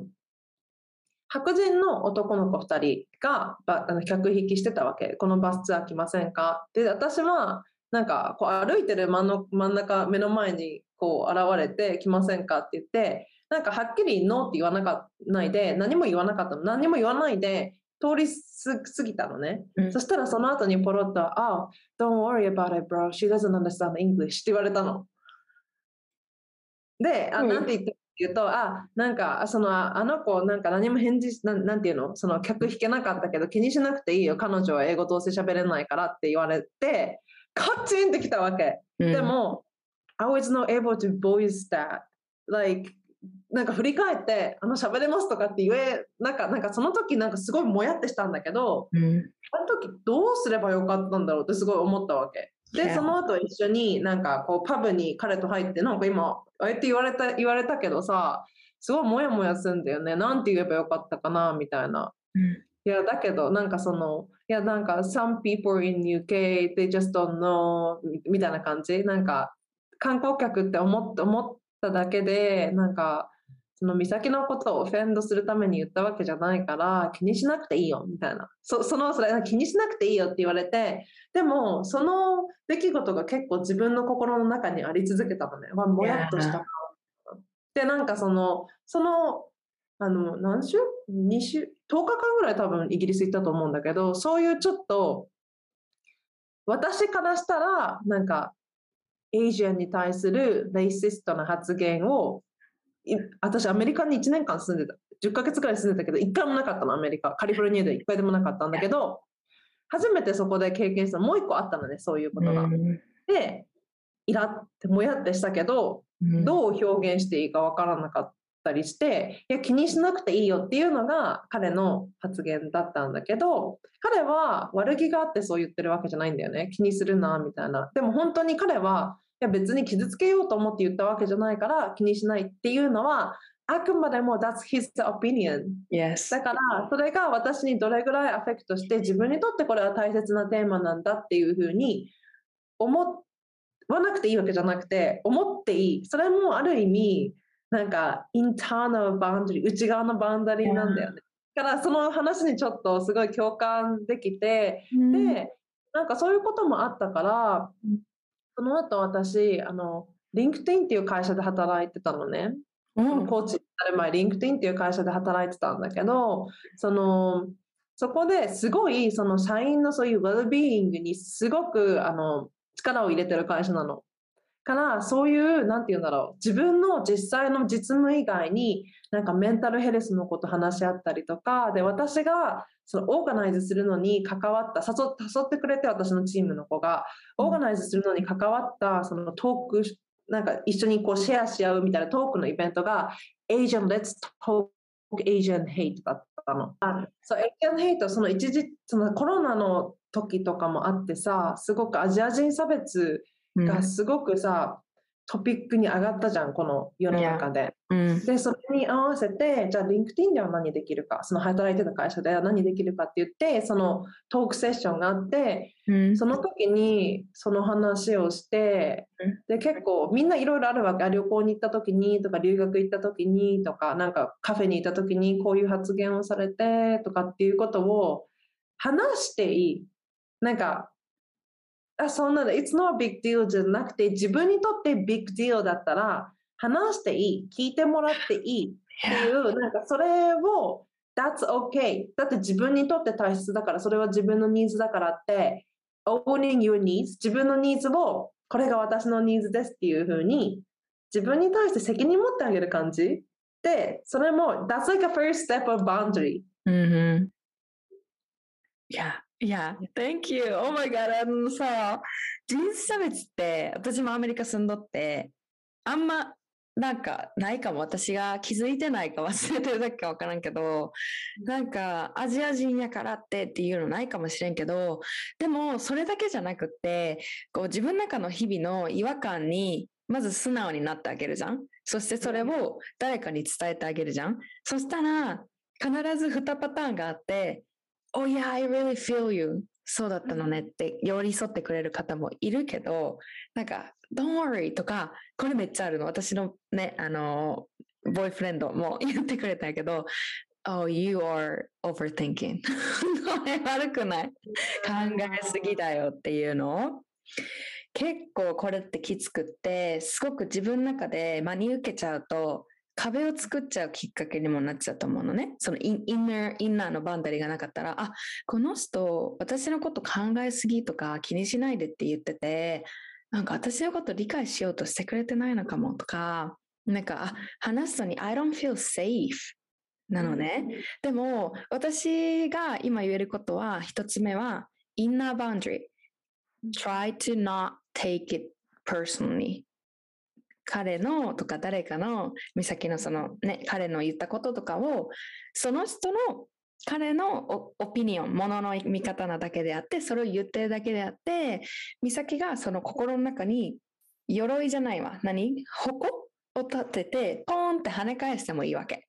白人の男の子2人があの客引きしてたわけ。このバスツアー来ませんか？で私はなんかこう歩いてる真の真ん中目の前にこう現れて来ませんかって言ってなんかはっきりノーって言わなかないで何も言わなかったの。何も言わないで通り過ぎたのね、うん、そしたらその後にポロッと「あ、oh, don't worry about it bro. She doesn't understand English」って言われたの。で、あ、なんて言って言うと、あ、なんか、その、あの子、なんか何も返事な、なんていうの？その客引けなかったけど気にしなくていいよ。彼女は英語どうせ喋れないからって言われて、カチンってきたわけ。うん、でも、I was not able to voice that. Like, なんか振り返って、あの喋れますとかって言え、なんか、なんかその時なんかすごいもやってしたんだけど、うん、あの時どうすればよかったんだろうってすごい思ったわけ。で、その後一緒になんかこうパブに彼と入って、なんか今、ああやって言われた、言われたけどさ、すごいモヤモヤするんだよね。なんて言えばよかったかな、みたいな。うん、いや、だけど、なんかその、いや、なんか、some people in UK, they just don't know みたいな感じ。なんか、観光客って思って思っただけでなんかその美咲のことをオフェンドするために言ったわけじゃないから気にしなくていいよみたいなそそのそれ気にしなくていいよって言われてでもその出来事が結構自分の心の中にあり続けたのね、まあ、もやっとした。でなんかそのそのあの何週 ?2 週 ?10 日間ぐらい多分イギリス行ったと思うんだけどそういうちょっと私からしたらなんかエイジアンに対するレイシストな発言を私アメリカに1年間住んでた。10ヶ月ぐらい住んでたけど1回もなかったのアメリカ。カリフォルニアで1回でもなかったんだけど初めてそこで経験したもう1個あったのねそういうことが。でイラってもやってしたけどどう表現していいか分からなかったりしていや気にしなくていいよっていうのが彼の発言だったんだけど彼は悪気があってそう言ってるわけじゃないんだよね。気にするなみたいな。でも本当に彼はや別に傷つけようと思って言ったわけじゃないから気にしないっていうのはあくまでも that's his opinion、yes. だからそれが私にどれぐらいアフェクトして自分にとってこれは大切なテーマなんだっていうふうに思わなくていいわけじゃなくて思っていい。それもある意味なんかインターナルバウンダリー内側のバウンダリーなんだよね、だからその話にちょっとすごい共感できて、うん、でなんかそういうこともあったからその後私、あの、リンクティンっていう会社で働いてたのね。うん、コーチになる前、リンクティンっていう会社で働いてたんだけど、その、そこですごいその社員のそういうウェルビーイングにすごくあの力を入れてる会社なの。からそういう何て言うんだろう自分の実際の実務以外になんかメンタルヘルスのこと話し合ったりとかで私がそのオーガナイズするのに関わった誘誘ってくれて私のチームの子がオーガナイズするのに関わったそのトークなんか一緒にこうシェアし合うみたいなトークのイベントが Asian Let's Talk Asian Hate だったの。そう Asian Hate その一時そのコロナの時とかもあってさすごくアジア人差別がすごくさ、トピックに上がったじゃん、この世の中で。うん、で、それに合わせて、じゃあ、リンクティンでは何できるか、その働いてた会社では何できるかって言って、そのトークセッションがあって、うん、その時にその話をして、で、結構みんないろいろあるわけ。旅行に行った時にとか、留学行った時にとか、なんかカフェに行った時にこういう発言をされてとかっていうことを話していい。なんかあそんなの、It's not a big deal じゃなくて、自分にとって big deal だったら、話していい、聞いてもらっていいっていう、なんかそれを、That's okay. だって自分にとって大切だから、それは自分のニーズだからって、owning your needs、自分のニーズを、これが私のニーズですっていうふうに、自分に対して責任持ってあげる感じ？で、それも、That's like a first step of boundary. Mm-hmm. Yeah. Yeah, thank you. Oh my god. あのさ、人種差別って私もアメリカ住んどって、あんまなんかないかも私が気づいてないか忘れてるだけかわからんけど、なんかアジア人やからってっていうのないかもしれんけど、でもそれだけじゃなくって、こう自分の中の日々の違和感にまず素直になってあげるじゃん。そしてそれを誰かに伝えてあげるじゃん。そしたら必ず2パターンがあって、Oh yeah, I really feel you. そうだったのねって寄り添ってくれる方もいるけど、なんか、Don't worry とか、これめっちゃあるの。私のね、あの、ボーイフレンドも言ってくれたけど、Oh, you are overthinking. こ れ悪くない。考えすぎだよっていうのを。結構これってきつくって、すごく自分の中で真に受けちゃうと、壁を作っちゃうきっかけにもなっちゃうと思うのね。そのインインナー、インナーのバンダリーがなかったら、あ、この人、私のこと考えすぎとか気にしないでって言ってて、なんか私のこと理解しようとしてくれてないのかもとか、なんか、あ、話すのに I don't feel safe なのね。でも、私が今言えることは、一つ目は、インナーバンダリー。try to not take it personally. 彼のとか誰かの美咲のそのね彼の言ったこととかをその人の彼のオピニオン、ものの見方なだけであって、それを言ってるだけであって、美咲がその心の中に鎧じゃないわ。何？矛を立てて、ポーンって跳ね返してもいいわけ。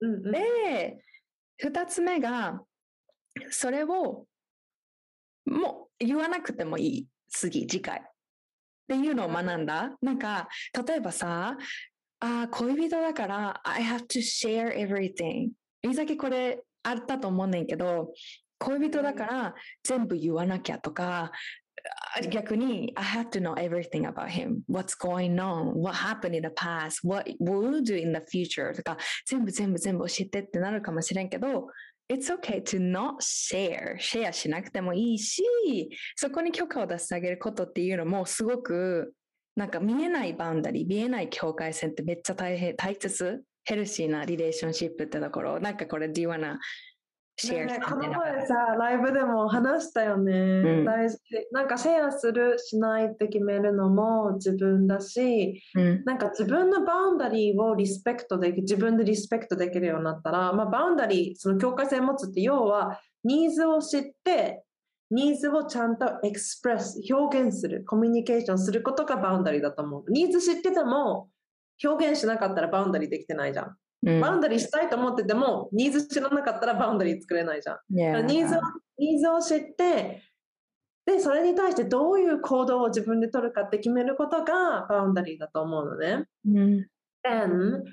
うんうん、で、二つ目が、それをもう言わなくてもいい。次、次回。っていうのを学んだ。なんか、例えばさ、あ恋人だから、I have to share everything。いざけこれあったと思うねんけど、恋人だから全部言わなきゃとか、逆に I have to know everything about him. What's going on? What happened in the past? What will do in the future? とか全部全部全部教えてってなるかもしれんけど It's okay to not share. シェアしなくてもいいし、そこに許可を出してあげることっていうのもすごくなんか見えない boundary、見えない境界線ってめっちゃ大変大切？ヘルシーな relationship ってところ。なんかこれ、Do you wanna ね、この前さ、ライブでも話したよね、うん、大事。なんかシェアする、しないって決めるのも自分だし、うん、なんか自分の boundary をリスペクトでき、自分でリスペクトできるようになったら、まあ、 boundary、その境界線を持つって要は、ニーズを知って、ニーズをちゃんと express、表現する、コミュニケーションすることが boundary だと思う。ニーズ知ってても、表現しなかったら boundary できてないじゃん。うん、 boundary したいと思ってても、ニーズ知らなかったら boundary 作れないじゃん。Yeah. ニーズをニーズを知って、で、それに対してどういう行動を自分で取るかって決めることが boundary だと思うのね。うん、And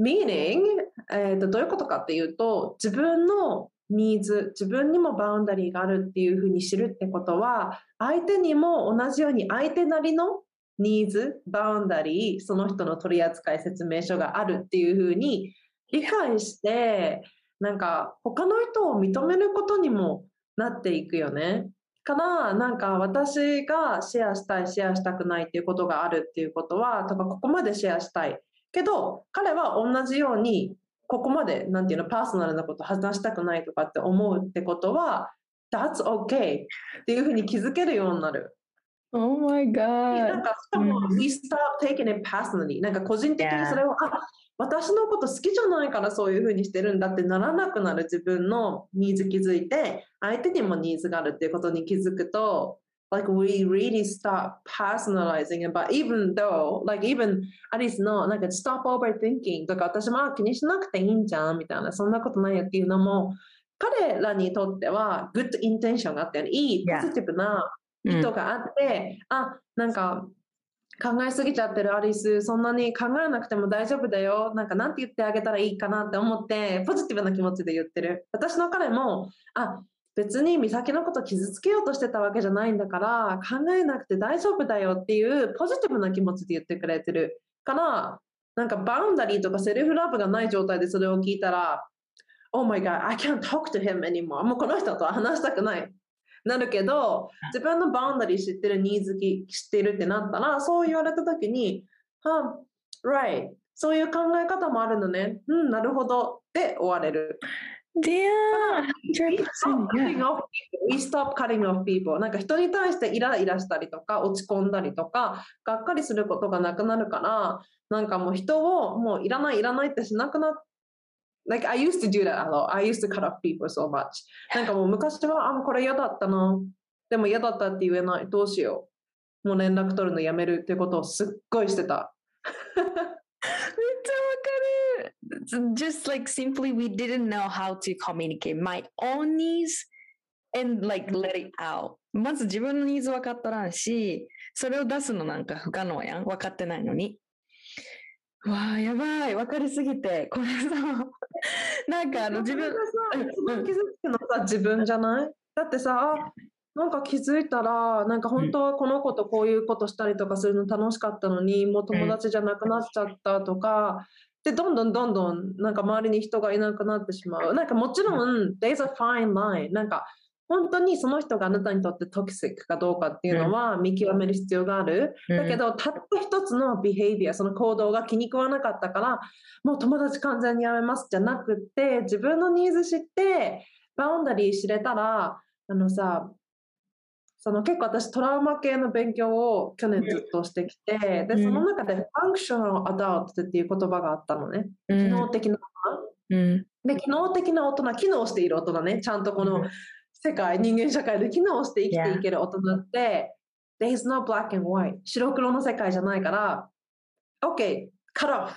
meaning、えーと、どういうことかっていうと、自分のニーズ、自分にも boundary があるっていうふうに知るってことは、相手にも同じように相手なりのニーズ、バウンダリー、その人の取扱説明書があるっていうふうに理解して、なんか他の人を認めることにもなっていくよね。からなんか私がシェアしたいシェアしたくないっていうことがあるっていうことはとかここまでシェアしたいけど彼は同じようにここまでなんていうのパーソナルなこと話したくないとかって思うってことは That's okay っていうふうに気づけるようになる。Oh my god. なんか、しかも、we stop taking it personally. なんか個人的にそれを、あ、私のこと好きじゃないからそういうふうにしてるんだってならなくなる自分のニーズ気づいて、相手にもニーズがあるっていうことに気づくと、like we really stop personalizing it, but even though, like even アリスのなんか stop overthinking とか私も気にしなくていいんじゃんみたいな、そんなことないよっていうのも、彼らにとっては good intention があって、いいポジティブな意図があって、うん、あなんか考えすぎちゃってるアリスそんなに考えなくても大丈夫だよなんかなんて言ってあげたらいいかなって思ってポジティブな気持ちで言ってる私の彼もあ別に美咲のこと傷つけようとしてたわけじゃないんだから考えなくて大丈夫だよっていうポジティブな気持ちで言ってくれてるからなんかバウンダリーとかセルフラブがない状態でそれを聞いたら Oh my god, I can't talk to him anymore. もうこの人とは話したくない。なるけど、自分のバウンダリー知ってる、ニーズ知ってるってなったら、そう言われた時に、は、right、そういう考え方もあるのね。うん、なるほど。で終われる。Yeah, we stop cutting off people. なんか人に対してイライラしたりとか落ち込んだりとかがっかりすることがなくなるからなんかもう人をもういらないいらないってしなくなっ Like I used to do that a lot. I used to cut off people so much. なんかもう昔は、あ、これ嫌だったな。でも嫌だったって言えない。どうしよう。もう連絡取るのやめるってことをすっごいしてた。めっちゃわかる。Just like simply we didn't know how to communicate my own needs and like let it out. まず自分のニーズ分かっとらんし、それを出すのなんか不可能やん。分かってないのに。わあ、やばい。分かりすぎて。これさ、なんかあの自分。一番気づくのさ、自分じゃない？だってさ、なんか気づいたら、なんか本当はこの子とこういうことしたりとかするの楽しかったのに、もう友達じゃなくなっちゃったとか、で、どんどんどんどん、なんか周りに人がいなくなってしまう。なんかもちろん、there's a fine line. なんか、本当にその人があなたにとってトキシックかどうかっていうのは見極める必要がある。うん、だけど、たった一つのビヘイビア、その行動が気に食わなかったから、もう友達完全にやめますじゃなくて、自分のニーズ知って、 boundary 知れたら、あのさ、その結構私トラウマ系の勉強を去年ずっとしてきて、で、その中で functional adult っていう言葉があったのね。機能的な。大人。うん、で、機能的な大人、機能している大人ね、ちゃんとこの世界、人間社会で機能して生きていける大人って、yeah. there's no black and white 白黒の世界じゃないから OK cut off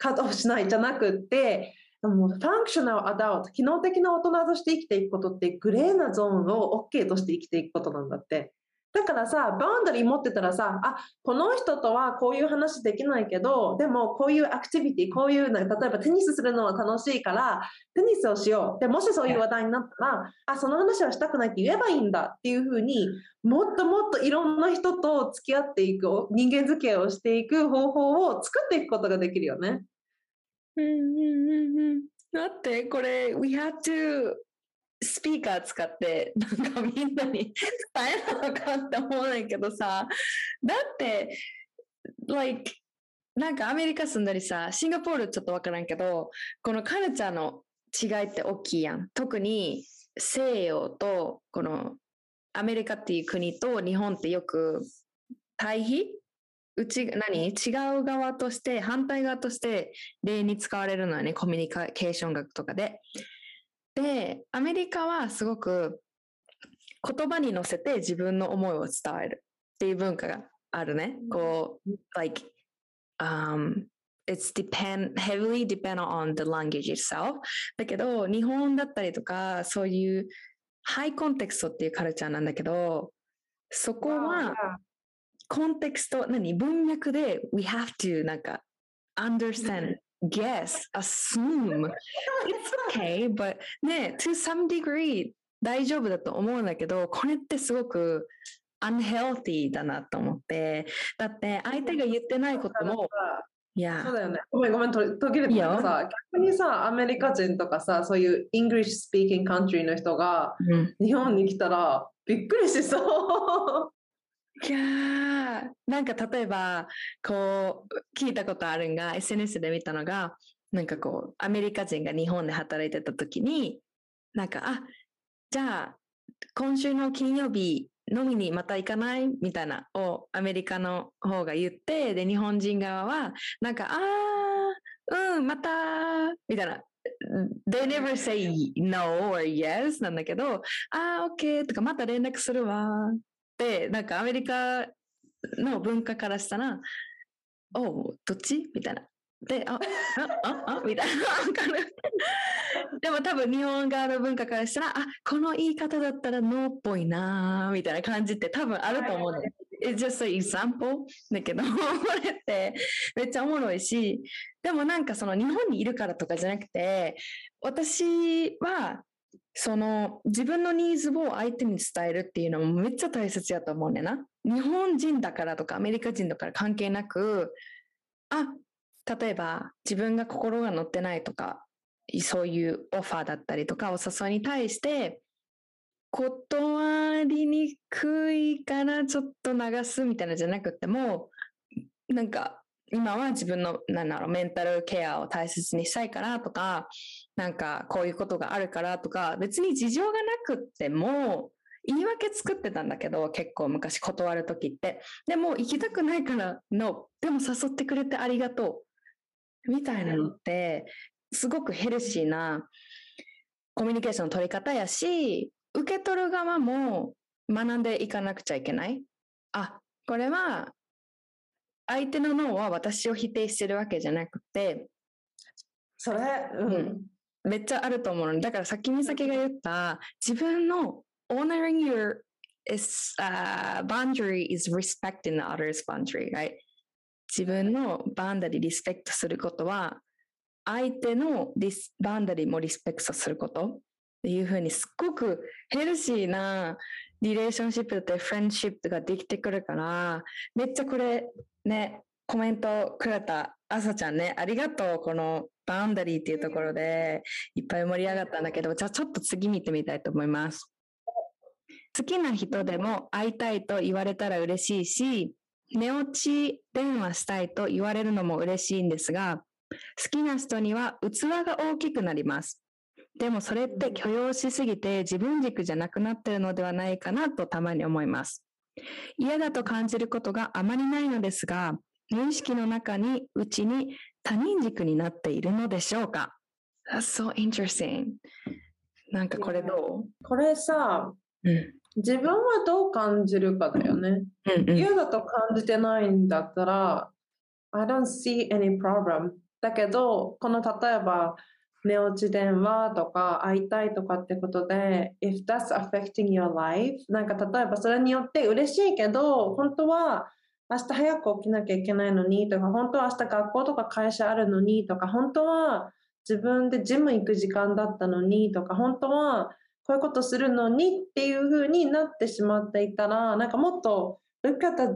cut off しないじゃなくってもう functional adult 機能的な大人として生きていくことってグレーなゾーンを OK として生きていくことなんだってだからさ、 boundary 持ってたらさ、あ、この人とはこういう話できないけど、でもこういうアクティビティ、こういう例えばテニスするのは楽しいから、テニスをしよう。でもしそういう話題になったら、あ、その話はしたくないって言えばいいんだっていうふうに、もっともっといろんな人と付き合っていく、人間付き合いをしていく方法を作っていくことができるよね。うんうんうんうん。だってこれ、we have to スピーカー使ってなんかみんなに伝えなのかって思うねんけどさだって like なんかアメリカ住んだりさシンガポールちょっとわからんけどこのカルチャーの違いって大きいやん。特に西洋とこのアメリカっていう国と日本ってよく対比？うち何？違う側として反対側として例に使われるのはね。コミュニケーション学とかで。で、アメリカはすごく言葉に乗せて自分の思いを伝えるっていう文化があるね。こう、like, um, it's depend, heavily depend on the language itself. だけど、日本だったりとか、そういうハイコンテクストっていうカルチャーなんだけど、そこは、コンテクスト、何？文脈で we have to なんか understand guess, assume. It's okay, but ね、to some degree 大丈夫だと思うんだけど、これってすごく unhealthy だなと思って、だって相手が言ってないことも、いやそうだよね。ごめんごめん、途切れてたさ、逆にさ、アメリカ人とかさ、そういう English speaking country の人が、日本に来たらびっくりしそう。いやなんか例えばこう聞いたことあるんが SNS で見たのがなんかこうアメリカ人が日本で働いてた時になんかあじゃあ今週の金曜日飲みにまた行かない？みたいなをアメリカの方が言ってで日本人側はなんかああうんまたみたいな。They never say no or yes なんだけど、ああ、OK とかまた連絡するわでなんかアメリカの文化からしたら「おうどっち?」みたいな。で、あ、あ、あ、あ、みたいな。でも多分日本側の文化からしたら、あ、この言い方だったらノーっぽいなみたいな感じって多分あると思うの。It's just an example だけど、これってめっちゃおもろいし、でもなんかその日本にいるからとかじゃなくて、私はその自分のニーズを相手に伝えるっていうのもめっちゃ大切やと思うねんな。日本人だからとかアメリカ人だから関係なく、あ、例えば自分が心が乗ってないとか、そういうオファーだったりとかお誘いに対して、断りにくいからちょっと流すみたいなじゃなくても、なんか今は自分のなんだろうメンタルケアを大切にしたいからとかなんかこういうことがあるからとか別に事情がなくっても言い訳作ってたんだけど結構昔断る時って。でも行きたくないからのでも誘ってくれてありがとう。みたいなのってすごくヘルシーなコミュニケーションの取り方やし受け取る側も学んでいかなくちゃいけない。あこれは相手の脳は私を否定してるわけじゃなくて、それ、うん、めっちゃあると思うのだからさっき美咲が言った自分の honoring your is, uh, boundary is respecting the other's boundary, right? 自分のバンダリリスペクトすることは相手のリスバンダリもリスペクトすることっていうふうにすっごくヘルシーなリレーションシップだったりフレンドシップができてくるからめっちゃこれね、コメントくれた朝ちゃんね、ありがとう。このバウンダリーっていうところでいっぱい盛り上がったんだけど、じゃあちょっと次見てみたいと思います。好きな人でも会いたいと言われたら嬉しいし、寝落ち電話したいと言われるのも嬉しいんですが、好きな人には器が大きくなります。でもそれって許容しすぎて自分軸じゃなくなってるのではないかなとたまに思います。嫌だと感じることがあまりないのですが、無意識の中に、うちに他人軸になっているのでしょうか？That's so interesting. なんかこれどう？これさ、うん、自分はどう感じるかだよね。うんうん、嫌だと感じてないんだったら、I don't see any problem. だけど、この例えば、寝落ち電話とか会いたいとかってことで、if that's affecting your life なんか例えばそれによって嬉しいけど、本当は明日早く起きなきゃいけないのにとか、本当は明日学校とか会社あるのにとか、本当は自分でジム行く時間だったのにとか、本当はこういうことするのにっていう風になってしまっていたら、なんかもっと look at the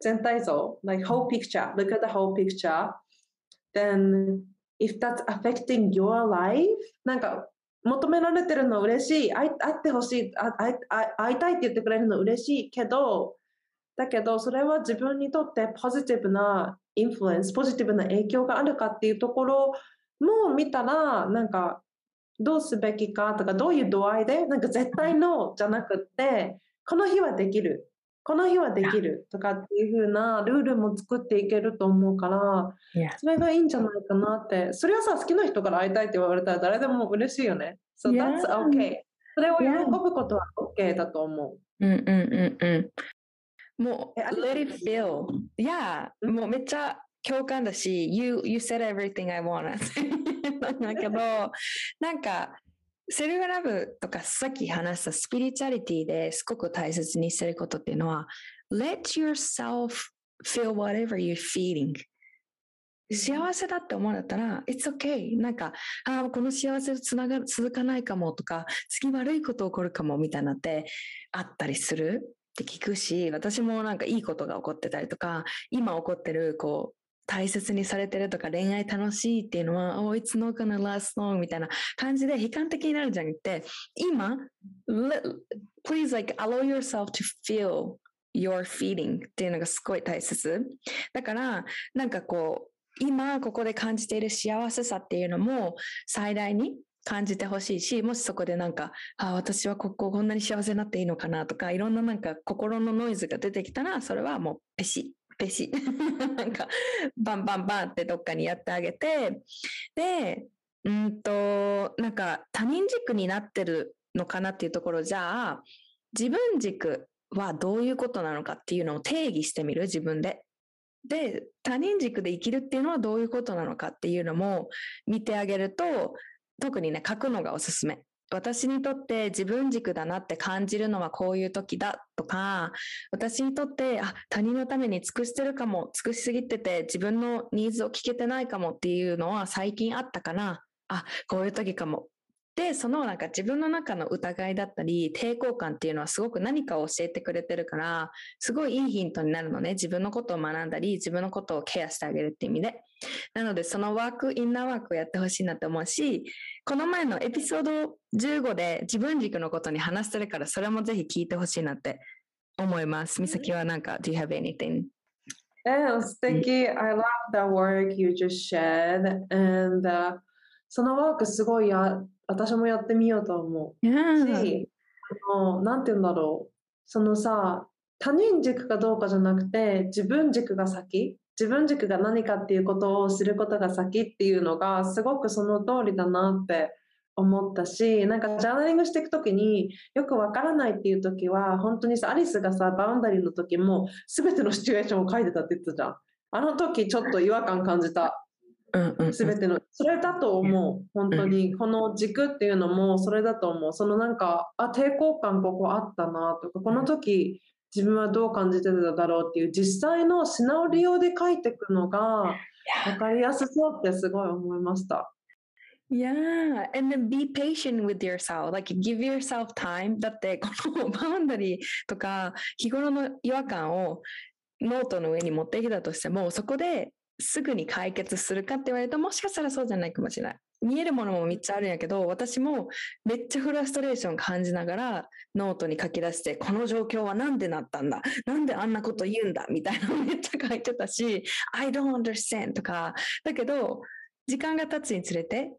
全体像、like whole picture, look at the whole picture, then if that's affecting your life, なんか求められてるの嬉しい、会ってほしい会、会いたいって言ってくれるの嬉しいけど、だけどそれは自分にとってポジティブなインフルエンスポジティブな影響があるかっていうところも見たらなんかどうすべきかとかどういう度合いでなんか絶対のじゃなくってこの日はできるこの日はできるとかっていう風なルールも作っていけると思うからそれがいいんじゃないかなって。それはさ好きな人から会いたいって言われたら誰でも嬉しいよね。So that's okay それを喜ぶことは OK だと思う。うんうんうんうん。もう、let it feel. Yeah, もうめっちゃ共感だし、you, you said everything I want. なんだけど、なんか、セルフラブとかさっき話したスピリチュアリティですごく大切にすることっていうのは、let yourself feel whatever you're feeling. 幸せだって思うんだったら、it's okay. なんか、ああ、この幸せつなが続かないかもとか、次悪いこと起こるかもみたいなってあったりする。って聞くし、私もなんかいいことが起こってたりとか、今起こってる、こう、大切にされてるとか恋愛楽しいっていうのは、oh, it's not gonna last long みたいな感じで悲観的になるじゃなくて、今、please like allow yourself to feel your feeling っていうのがすごい大切。だから、なんかこう、今ここで感じている幸せさっていうのも最大に感じてほしいし、もしそこでなんか、あ私はこここんなに幸せになっていいのかなとか、いろんななんか心のノイズが出てきたら、それはもうペシッ、ペシッ。なんか、バンバンバンってどっかにやってあげて、で、うんと、なんか他人軸になってるのかなっていうところじゃあ、自分軸はどういうことなのかっていうのを定義してみる、自分で。で、他人軸で生きるっていうのはどういうことなのかっていうのも見てあげると、特にね、書くのがおすすめ。私にとって自分軸だなって感じるのはこういう時だとか、私にとってあ他人のために尽くしてるかも、尽くしすぎてて自分のニーズを聞けてないかもっていうのは最近あったかな。あ、こういう時かもで、そのなんか自分の中の疑いだったり、抵抗感っていうのはすごく何かを教えてくれてるから、すごいいいヒントになるのね。自分のことを学んだり、自分のことをケアしてあげるって意味で。なので、そのワーク、インナーワークをやってほしいなと思うし、この前のエピソード15で自分軸のことに話してるから、それもぜひ聞いてほしいなって思います。美咲はなんか、Do you have anything? えー、素敵。I love the work you just shared. And、uh, そのワークすごいや私もやってみようと思う。し、あの、なんて言うんだろう。そのさ、他人軸かどうかじゃなくて、自分軸が先。自分軸が何かっていうことを知ることが先っていうのが、すごくその通りだなって思ったし、なんかジャーナリングしていくときによくわからないっていうときは、本当にさ、アリスがさ、バウンダリーの時も全てのシチュエーションを書いてたって言ってたじゃん。あの時ちょっと違和感感じた。すべての、それだと思う。本当に。この軸っていうのもそれだと思う。そのなんか、あ、抵抗感ここあったなとか、この時自分はどう感じてただろうっていう実際のシナリオで書いていくのが分かりやすそうってすごい思いました。Yeah, and then be patient with yourself. Like give yourself time. だってこのバウンダリーとか日頃の違和感をノートの上に持ってきたとしてもそこですぐに解決するかって言われるともしかしたらそうじゃないかもしれない。見えるものも3つあるんやけど私もめっちゃフラストレーション感じながらノートに書き出してこの状況は何でなったんだ？なんであんなこと言うんだ？みたいなの めっちゃ書いてたし I don't understand とか。だけど時間が経つにつれて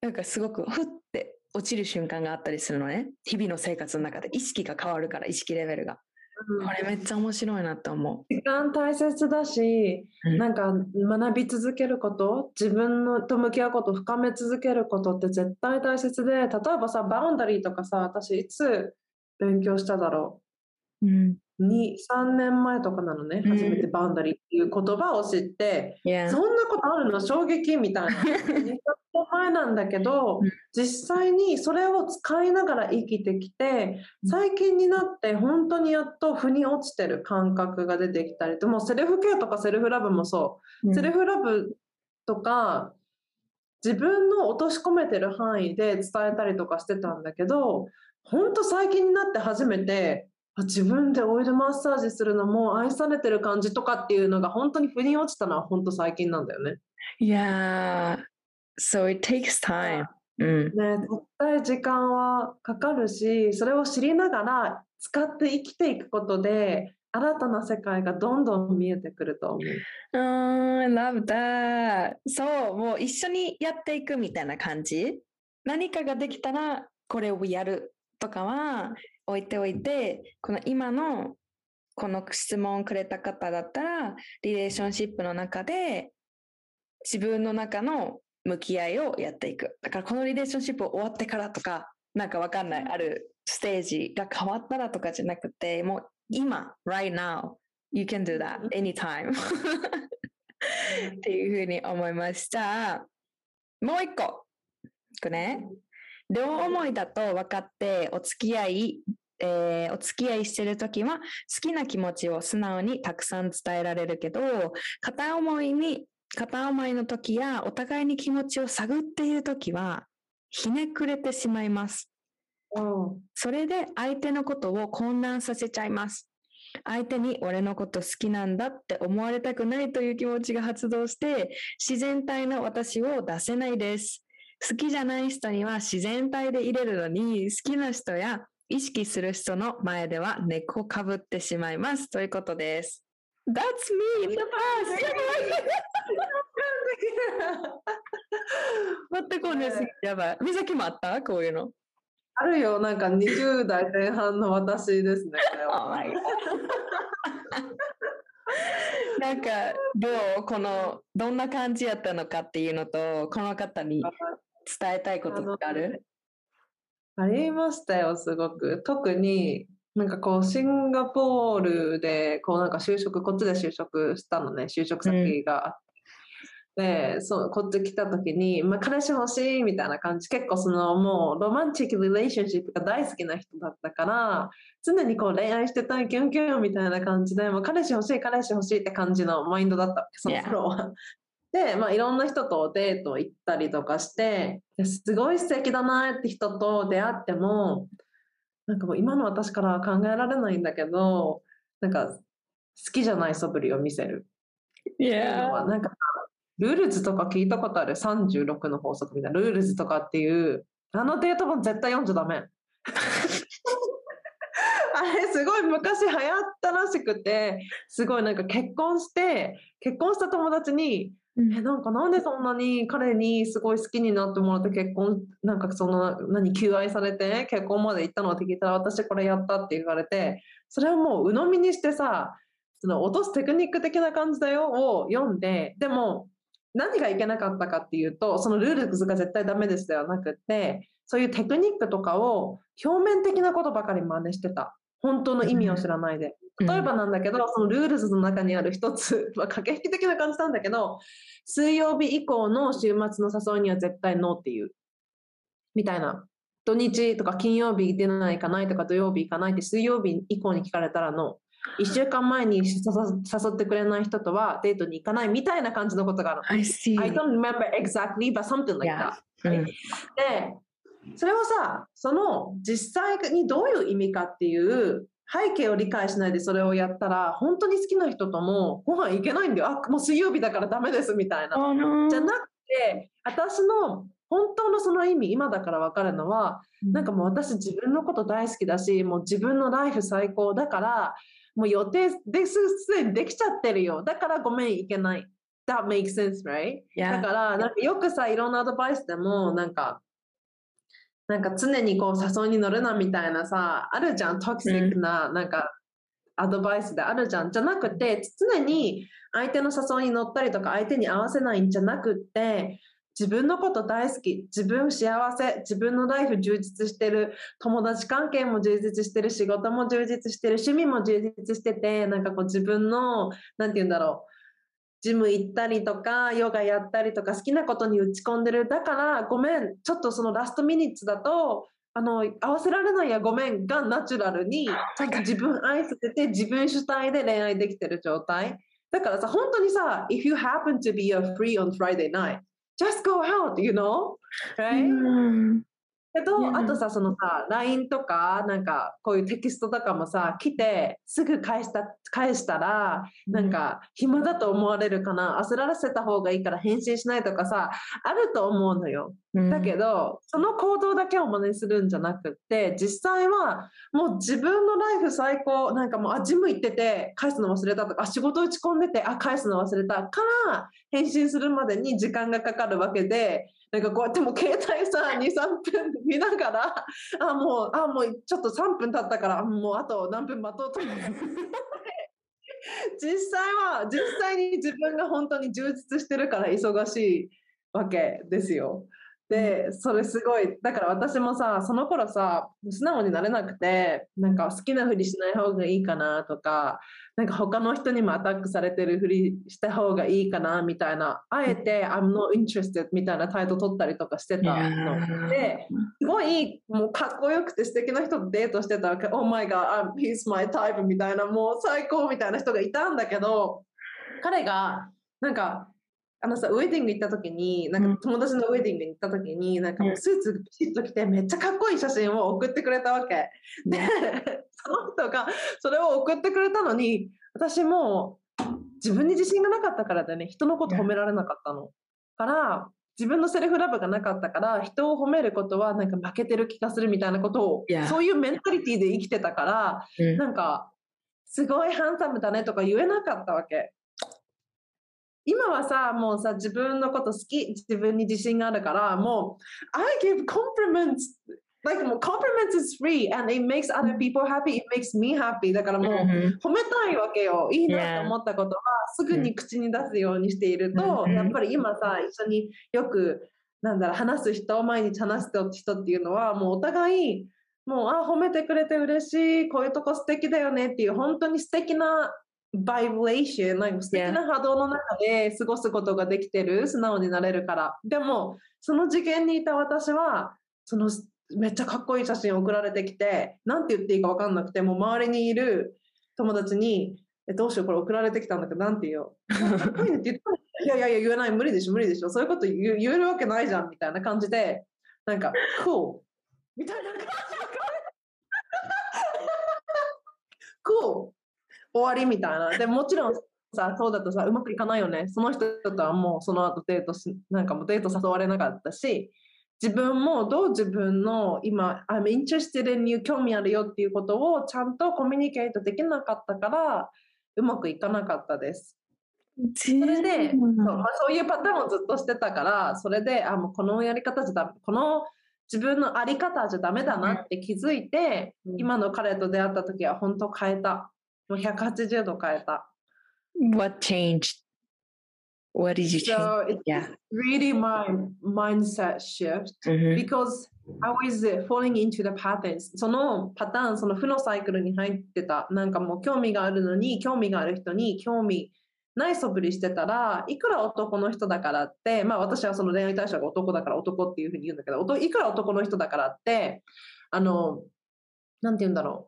なんかすごくふって落ちる瞬間があったりするのね。日々の生活の中で。意識が変わるから意識レベルが。これめっちゃ面白いなって思う。時間大切だし、うん、なんか学び続けること、自分のと向き合うこと、深め続けることって絶対大切で、例えばさ、バウンダリーとかさ、私いつ勉強しただろう？うん、2、3年前とかなのね、初めてバウンダリーっていう言葉を知って、そんなことあるの衝撃みたいな。2、3年前なんだけど、実際にそれを使いながら生きてきて最近になって本当にやっと腑に落ちてる感覚が出てきたりともうセルフケアとかセルフラブもそう、セルフラブとか自分の落とし込めてる範囲で伝えたりとかしてたんだけど本当最近になって初めて自分でオイルマッサージするのも愛されてる感じとかっていうのが本当に腑に落ちたのは本当最近なんだよね。いや so it takes time. うん、ね、絶対時間はかかるしそれを知りながら使って生きていくことで新たな世界がどんどん見えてくると思う。うん、love that. そう、もう一緒にやっていくみたいな感じ。何かができたらこれをやるとかは置いておいて、この今のこの質問をくれた方だったら、リレーションシップの中で自分の中の向き合いをやっていく。だからこのリレーションシップ終わってからとか、なんかわかんない、あるステージが変わったらとかじゃなくて、もう今、right now, you can do that anytime っていうふうに思いました。もう一個。これね。両思いだと分かってお付き合い、えー、お付き合いしてるときは好きな気持ちを素直にたくさん伝えられるけど、片思いに片思いの時やお互いに気持ちを探っている時はひねくれてしまいます。それで相手のことを混乱させちゃいます。相手に俺のこと好きなんだって思われたくないという気持ちが発動して自然体の私を出せないです。好きじゃない人には自然体で入れるのに好きな人や意識する人の前では猫かぶってしまいますということです。That's me in the past! 全く同じ。やばい。美咲もあった？こういうの。あるよ、なんか20代前半の私ですね。なんかどう？このどんな感じやったのかっていうのとこの方に伝えたいことってある？ありましたよすごく。特になんかこうシンガポールでこうなんか就職こっちで就職したのね就職先があっでそうこっち来た時に、まあ、彼氏欲しいみたいな感じ。結構そのもうロマンチックリレーションシップが大好きな人だったから常にこう恋愛してたいキュンキュンみたいな感じでもう彼氏欲しい彼氏欲しいって感じのマインドだったその頃は。で、まあ、いろんな人とデート行ったりとかしてすごい素敵だなって人と出会ってもなんかもう今の私からは考えられないんだけどなんか好きじゃない素振りを見せる。Yeah. なんか The Rules とか聞いたことある？36の法則みたいな The Rules とかっていうあのデート本絶対読んじゃダメ あれすごい昔流行ったらしくてすごいなんか結婚して結婚した友達にえなんかなんでそんなに彼にすごい好きになってもらって結婚なんかその何求愛されて結婚まで行ったのって聞いたら私これやったって言われてそれをもう鵜呑みにしてさその落とすテクニック的な感じだよを読んででも何がいけなかったかっていうとそのルールが絶対ダメですではなくてそういうテクニックとかを表面的なことばかり真似してた本当の意味を知らないで例えばなんだけど、その The Rules の中にある一つ、まあ、駆け引き的な感じなんだけど水曜日以降の週末の誘いには絶対ノーっていうみたいな土日とか金曜日出ない行かないとか土曜日行かないって水曜日以降に聞かれたらノー1週間前に誘ってくれない人とはデートに行かないみたいな感じのことがある。I see. I don't remember exactly, but something like that. Yeah. で、それをさ、その実際にどういう意味かっていう背景を理解しないでそれをやったら、本当に好きな人ともご飯行けないんだよ。あ、もう水曜日だからダメですみたいな。Oh, no. じゃなくて、私の本当のその意味今だから分かるのは、なんかもう私自分のこと大好きだしもう自分のライフ最高だからもう予定ですでにできちゃってるよ。だからごめん、いけない。That makes sense, right? だから、なんかよくさ、いろんなアドバイスでも、なんか、なんか常にこう誘いに乗るなみたいなさ、あるじゃん、トキシックな、なんか、アドバイスであるじゃん。じゃなくて、常に相手の誘いに乗ったりとか、相手に合わせないんじゃなくて、自分のこと大好き自分幸せ自分のライフ充実してる友達関係も充実してる仕事も充実してる趣味も充実しててなんかこう自分の何て言うんだろジム行ったりとか、ヨガやったりとか、好きなことに打ち込んでる。だから、ごめん、ちょっとそのラストミニッツだと、あの、合わせられないやごめんがナチュラルに、ちゃんと自分愛せてて、自分主体で恋愛できてる状態。だからさ、本当にさ、if you happen to be a free on Friday night, just go out, you know? Right? うんけど、うんあとさ、そのさ、LINE とか、なんか、こういうテキストとかもさ、来て、すぐ返した、返したら、なんか、暇だと思われるかな、焦らせた方がいいから返信しないとかさ、あると思うのよ。だけど、その行動だけを真似するんじゃなくって、実際は、もう自分のライフ最高、なんかもう、あ、ジム行ってて、返すの忘れたとか、あ、仕事打ち込んでて、あ、返すの忘れたから、返信するまでに時間がかかるわけで、なんかこうやっても携帯さ、2、3分見ながら、あ、もう、あ、もうちょっと3分経ったから、もうあと何分待とうと思って。実際は、実際に自分が本当に充実してるから忙しいわけですよ。で、それすごい、だから私もさ、その頃さ、素直になれなくて、なんか好きなふりしない方がいいかなとか、なんか他の人にもアタックされてるふりした方がいいかなみたいな、あえて I'm not interested みたいな態度取ったりとかしてたの。で、すごいもうかっこよくて素敵な人とデートしてたわけ。Oh my god, he's my type みたいな、もう最高みたいな人がいたんだけど、彼が、なんか、あのさ、ウェディング行った時に、なんか友達のウェディングに行った時に、なんかもうスーツピシッと着てめっちゃかっこいい写真を送ってくれたわけ。で、その人がそれを送ってくれたのに、私も自分に自信がなかったからだよね、人のこと褒められなかったの。から、自分のセルフラブがなかったから、人を褒めることはなんか負けてる気がするみたいなことをそういうメンタリティで生きてたから、なんか、すごいハンサムだねとか言えなかったわけ。今はさ、もうさ、自分のこと好き、自分に自信があるから、もう、I give compliments. Like, もう compliments is free and it makes other people happy, it makes me happy. だからもう、褒めたいわけよ。いいなと思ったことは、すぐに口に出すようにしていると、うんやっぱり今さ、一緒によく、なんだろう、話す人、毎日話す人っていうのは、もうお互い、もう、あ、褒めてくれて嬉しい、こういうとこ素敵だよねっていう、本当に素敵なバイブレーション、なんか素敵な波動の中で過ごすことができてる、素直になれるから。でも、その次元にいた私は、そのめっちゃかっこいい写真送られてきて、なんて言っていいか分かんなくて、もう周りにいる友達に、えどうしよう、これ送られてきたんだけど、なんて言おう。かっこいいねって言ったらいやいやいや、言えない、無理でしょ、無理でしょ、そういうこと言う言えるわけないじゃん、みたいな感じで、なんか、cool みたいな感じで、cool 終わりみたいな。でもちろんさ、そうだとさ、うまくいかないよね。その人とはもうその後デートし、なんかもうデート誘われなかったし、自分もどう自分の今、I'm interested in you 興味あるよっていうことをちゃんとコミュニケートできなかったから、うまくいかなかったです。それで、そうまあ、そういうパターンをずっとしてたから、それで、あ、もうこのやり方じゃダメ、この自分のあり方じゃダメだなって気づいて、うん今の彼と出会った時は本当変えた。もう180度変えた。What changed? What did you change? So it's Yeah. really my mindset shift うん because I was uh, falling into the patterns. そのパターン、その負のサイクルに入ってた。なんかもう興味があるのに、興味がある人に興味ない素振りしてたら、いくら男の人だからって、まあ私はその恋愛対象が男だから男っていうふうに言うんだけど、いくら男の人だからって、あの、なんて言うんだろう。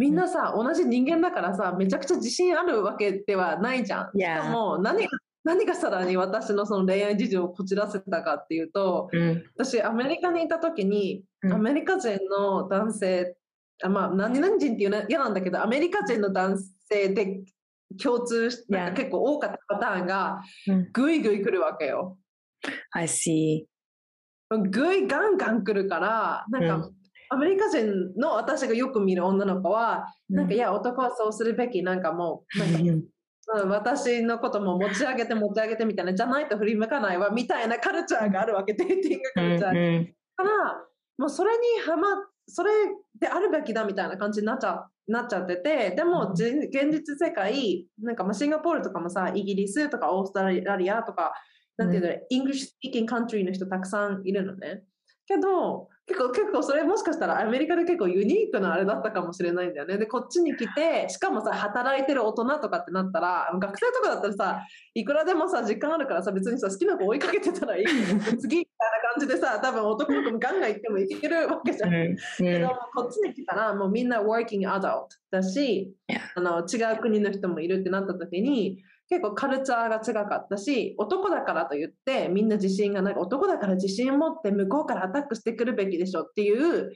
みんなさ、同じ人間だからさ、めちゃくちゃ自信あるわけではないじゃん。し.かも何が、何がさらに私のその恋愛事情をこじらせたかっていうと、うん私アメリカにいた時に、うんアメリカ人の男性あまあ何々人っていうのは嫌なんだけどアメリカ人の男性で共通し Yeah. なんか結構多かったパターンがうんぐいぐい来るわけよ。I see. ぐいガンガン来るからなんか、うアメリカ人の私がよく見る女の子は、なんかいや男はそうするべきなんかもうなんか私のことも持ち上げて持ち上げてみたいなじゃないと振り向かないわみたいなカルチャーがあるわけデーティングカルチャーうんからもうそれにはまそれであるべきだみたいな感じになっちゃなっちゃっててでもじ現実世界なんかまあシンガポールとかもさイギリスとかオーストラリアとかなんていうの、 English speaking country の人たくさんいるのねけど結構結構それもしかしたらアメリカで結構ユニークなあれだったかもしれないんだよね。でこっちに来てしかもさ働いてる大人とかってなったら学生とかだったらさいくらでもさ時間あるからさ別にさ好きな子追いかけてたらいい。次みたいな感じでさ多分男の子もガンガン行ってもいけるわけじゃん、うんけどこっちに来たらもうみんな working adult だし、あの違う国の人もいるってなった時に結構カルチャーが違かったし男だからと言ってみんな自信がない男だから自信を持って向こうからアタックしてくるべきでしょっていう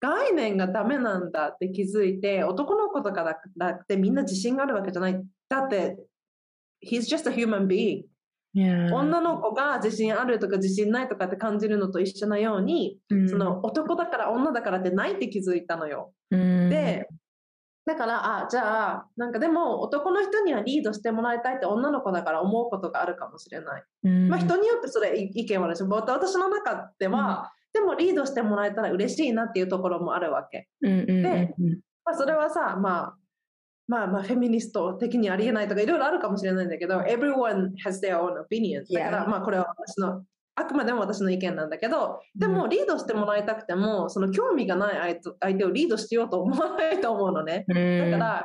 概念がダメなんだって気づいて男の子とかだってみんな自信があるわけじゃないだって he's just a human being Yeah. 女の子が自信あるとか自信ないとかって感じるのと一緒なように、うん、その男だから女だからってないって気づいたのよ。うん、でだから、あ、じゃあ、なんかでも男の人にはリードしてもらいたいって女の子だから思うことがあるかもしれない。うん、まあ人によってそれ意見はあるし、私の中では、うん、でもリードしてもらえたら嬉しいなっていうところもあるわけ。うんうんうん、で、まあ、それはさ、まあ、まあまあフェミニスト的にありえないとかいろいろあるかもしれないんだけど、everyone has their own opinion. だから、まあこれは私のあくまでも私の意見なんだけど、でもリードしてもらいたくても、その興味がない相手をリードしようと思わないと思うのね。だから、I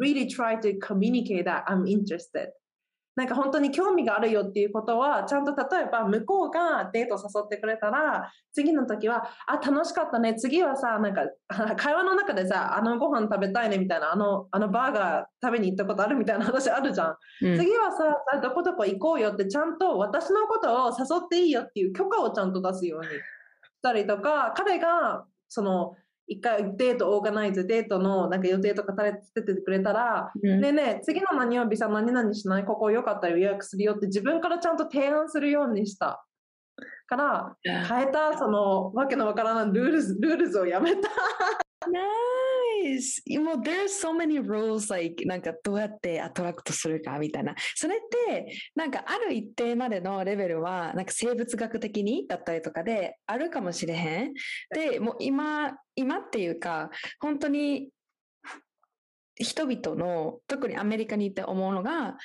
really try to communicate that I'm interested. なんか本当に興味があるよっていうことは、ちゃんと例えば向こうがデート誘ってくれたら、次の時は、あ、楽しかったね。次はさ、なんか 会話の中でさ、あのご飯食べたいねみたいな、あのあのバーガー食べに行ったことあるみたいな話あるじゃん。うん、次はさ、どこどこ行こうよってちゃんと私のことを誘っていいよっていう許可をちゃんと出すようにしたりとか、彼がその一回デート organize、デートのなんか予定とか立ててくれたら、うん、ねえねえ、次の何曜日さ、何々しないここよかったら予約するよって自分からちゃんと提案するようにした。から、変えた、その、わけのわからない rules、rules をやめた。nice! もう there's so many rules like なんかどうやって attract するかみたいな。それってなんかある一定までのレベルはなんか生物学的にだったりとかであるかもしれへん。で、もう今、今っていうか本当に人々の特にアメリカにいて思うのが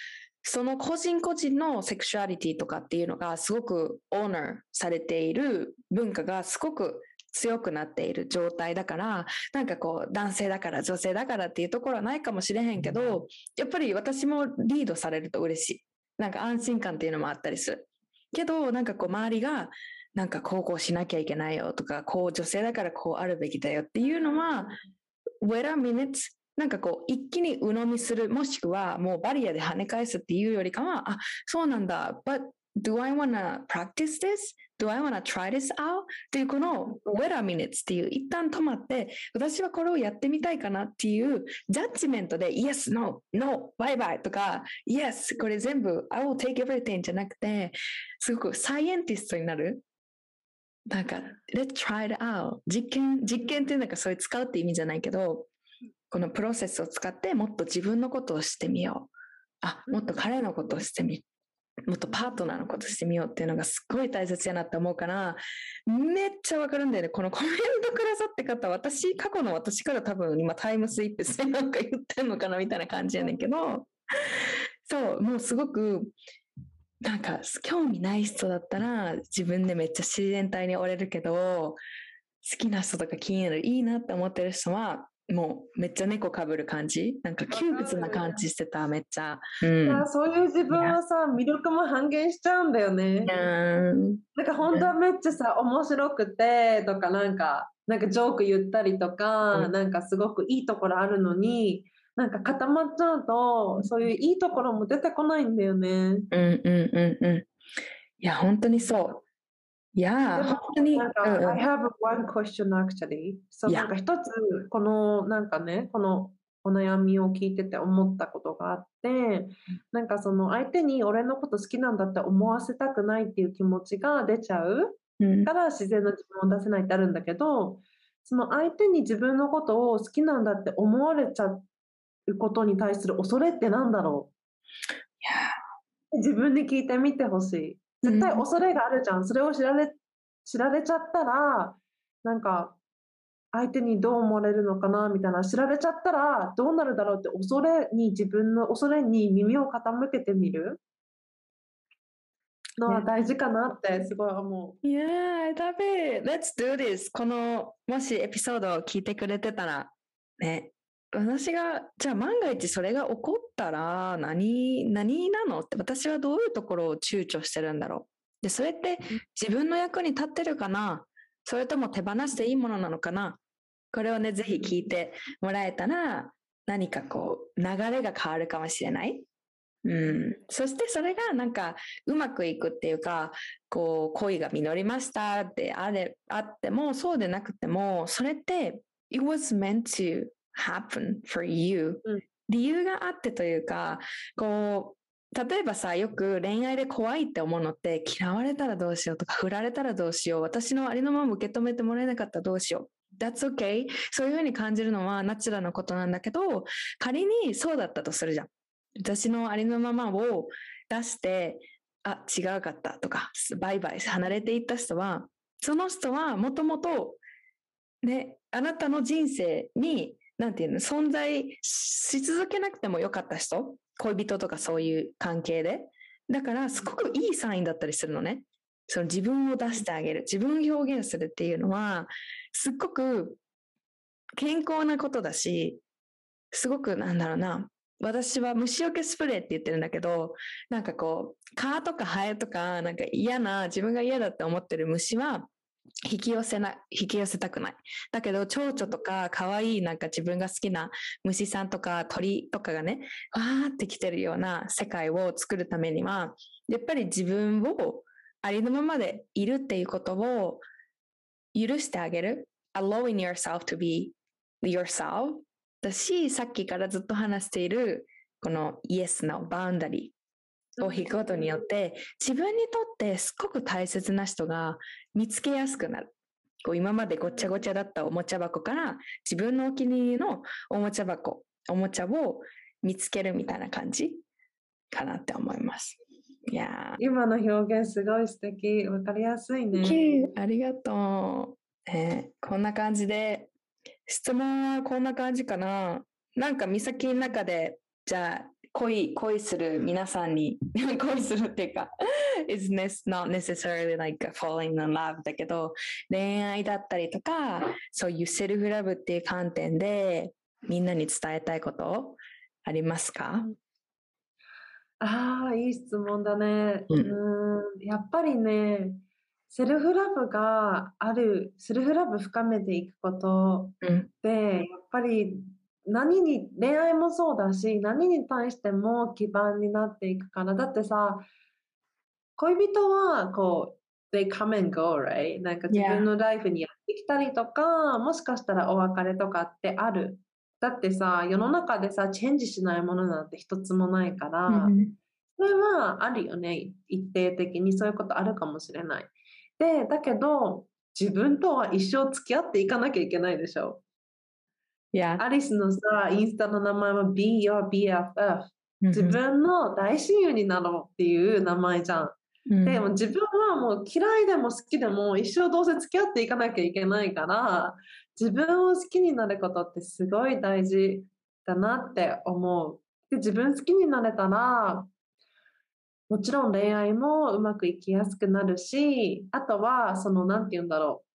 その個人個人のセクシュアリティとかっていうのがすごくオーナーされている文化がすごく強くなっている状態だから、なんかこう、男性だから女性だからっていうところはないかもしれへんけど、やっぱり私もリードされると嬉しい。なんか安心感っていうのもあったりする。けど、なんかこう、周りが、なんかこうこうしなきゃいけないよとか、こう女性だからこうあるべきだよっていうのは、wait a minute なんかこう、一気に鵜呑みする、もしくはもうバリアで跳ね返すっていうよりかは、あ、そうなんだ、but do I wanna practice this? Do I wanna try this out? っていうこの wait a minute っていう一旦止まって私はこれをやってみたいかなっていうジャッジメントで yes, no, no, bye bye とか yes, これ全部 I will take everything じゃなくてすごくサイエンティストになるなんか let's try it out 実験実験っていうのがそういう使うって意味じゃないけどこのプロセスを使ってもっと自分のことをしてみようあもっと彼のことをしてみもっとパートナーのことしてみようっていうのがすっごい大切やなって思うから、めっちゃわかるんだよね。このコメントくださって方、私、過去の私から多分今タイムスイップしてなんか言ってんのかなみたいな感じやねんけど、そう、もうすごく、なんか興味ない人だったら自分でめっちゃ自然体に折れるけど、好きな人とか気になる、いいなって思ってる人は、もうめっちゃ猫かぶる感じ？なんか窮屈な感じしてためっちゃ、うん、そういう自分はさ魅力も半減しちゃうんだよね、うん、なんか本当はめっちゃさ面白くてとかなんかなんかジョーク言ったりとか、うん、なんかすごくいいところあるのになんか固まっちゃうとそういういいところも出てこないんだよね。うんうんうんうん。いや本当にそういや、本当に。なんか、I have one question actually. そう、なんか一つ、この、なんかね、このお悩みを聞いてて思ったことがあって、なんかその相手に俺のこと好きなんだって思わせたくないっていう気持ちが出ちゃうから自然な自分を出せないってあるんだけど、その相手に自分のことを好きなんだって思われちゃうことに対する恐れってなんだろう？自分に聞いてみてほしい。絶対恐れがあるじゃん。それを知られ、知られちゃったら、なんか、相手にどう思われるのかなみたいな、知られちゃったらどうなるだろうって恐れに自分の恐れに耳を傾けてみる。のは大事かなってすごい思う。Yeah, I love it. Let's do this. この、もしエピソードを聞いてくれてたら、ね、私が、じゃあ万が一それが起こったら何、何なのって私はどういうところを躊躇してるんだろう。で、それって自分の役に立ってるかな？それとも手放していいものなのかな？これをね、ぜひ聞いてもらえたら、何かこう、流れが変わるかもしれない。うん、そしてそれがなんかうまくいくっていうかこう恋が実りましたってあれあってもそうでなくてもそれって it was meant to happen for you、うん、理由があってというかこう例えばさよく恋愛で怖いって思うのって嫌われたらどうしようとか振られたらどうしよう。私のありのまま受け止めてもらえなかったらどうしよう。That's okay. そういうふうに感じるのはナチュラルなことなんだけど仮にそうだったとするじゃん。私のありのままを出してあ違うかったとかバイバイ離れていった人はその人はもともとねあなたの人生になんていうの？存在し続けなくてもよかった人？恋人とかそういう関係で？だからすごくいいサインだったりするのね。その自分を出してあげる。自分を表現するっていうのはすっごく健康なことだしすごくなんだろうな。私は虫除けスプレーって言ってるんだけど、なんかこう、蚊とかハエとか、なんか嫌な、自分が嫌だって思ってる虫は、引き寄せな、引き寄せたくない。だけど、蝶々とか、可愛いなんか自分が好きな虫さんとか鳥とかがね、わーって来てるような世界を作るためには、やっぱり自分をありのままでいるっていうことを許してあげる。allowing yourself to be yourself だし、さっきからずっと話している、このイエスのバウンダリーを引くことによって、自分にとってすごく大切な人が見つけやすくなる。こう今までごちゃごちゃだったおもちゃ箱から自分のお気に入りのおもちゃ箱、おもちゃを見つけるみたいな感じかなって思います。いや今の表現すごい素敵。わかりやすいね。ありがとう。えー、こんな感じで質問はこんな感じかな。なんか、美咲の中で、じゃあ、恋、恋する皆さんに、恋するっていうか、is not necessarily like falling in love だけど、恋愛だったりとか、そういうセルフラブっていう観点で、みんなに伝えたいことありますか？ああ、いい質問だね。うん、うんやっぱりね、セルフラブがある、セルフラブ深めていくことで、うん、やっぱり何に、恋愛もそうだし、何に対しても基盤になっていくから。だってさ、恋人はこう、they come and go, right? なんか自分のライフにやってきたりとか、もしかしたらお別れとかってある。だってさ、世の中でさ、チェンジしないものなんて一つもないから、うん、それはあるよね。一定的にそういうことあるかもしれない。で、だけど、自分とは一生付き合っていかなきゃいけないでしょ。Yeah. アリスのさ、インスタの名前は Be Your BFF。自分の大親友になろうっていう名前じゃん。でも自分はもう嫌いでも好きでも一生どうせ付き合っていかなきゃいけないから自分を好きになることってすごい大事だなって思う。で自分好きになれたらもちろん恋愛もうまくいきやすくなるし、あとは、その、なんて言うんだろう。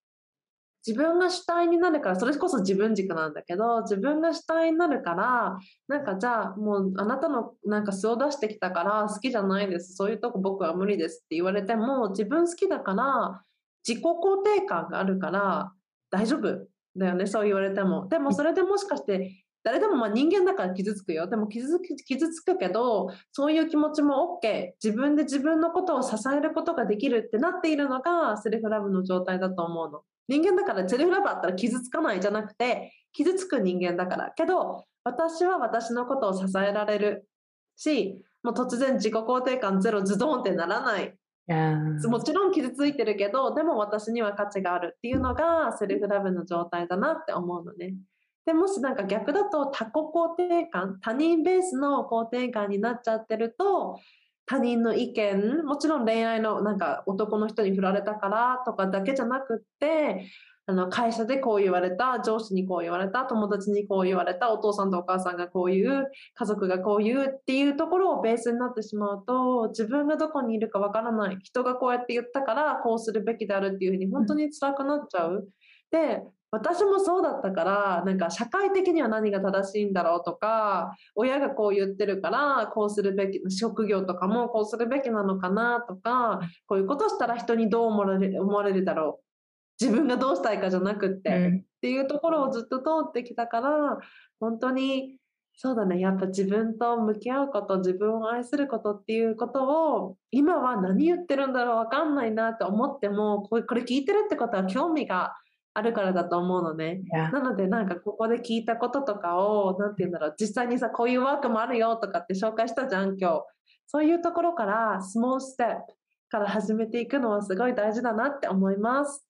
自分が主体になるから、それこそ自分軸なんだけど、自分が主体になるから、なんかじゃあもうあなたのなんか素を出してきたから好きじゃないです。そういうとこ僕は無理ですって言われても、自分好きだから自己肯定感があるから大丈夫だよね、そう言われても。でもそれでもしかして誰でもまあ人間だから傷つくよ。でも傷つく傷つくけど、そういう気持ちも OK。自分で自分のことを支えることができるってなっているのがセルフラブの状態だと思うの。人間だからセルフラブあったら傷つかないじゃなくて、傷つく人間だから。けど、私は私のことを支えられるし、もう突然自己肯定感ゼロズドンってならない。もちろん傷ついてるけど、でも私には価値があるっていうのがセルフラブの状態だなって思うのね。でもしなんか逆だと他己肯定感、他人ベースの肯定感になっちゃってると、他人の意見、もちろん恋愛のなんか男の人に振られたからとかだけじゃなくって、あの会社でこう言われた上司にこう言われた友達にこう言われたお父さんとお母さんがこう言う家族がこう言うっていうところをベースになってしまうと自分がどこにいるかわからない人がこうやって言ったからこうするべきであるっていうふうに本当に辛くなっちゃう。で私もそうだったからなんか社会的には何が正しいんだろうとか親がこう言ってるからこうするべき職業とかもこうするべきなのかなとかこういうことしたら人にどう思われる思われるだろう。自分がどうしたいかじゃなくって、うん、っていうところをずっと通ってきたから本当にそうだね。やっぱ自分と向き合うこと自分を愛することっていうことを今は何言ってるんだろう分かんないなって思ってもこれ聞いてるってことは興味があるからだと思うのね。なのでなんかここで聞いたこととかを何て言うんだろう実際にさこういうワークもあるよとかって紹介したじゃん今日。そういうところからスモールステップから始めていくのはすごい大事だなって思います。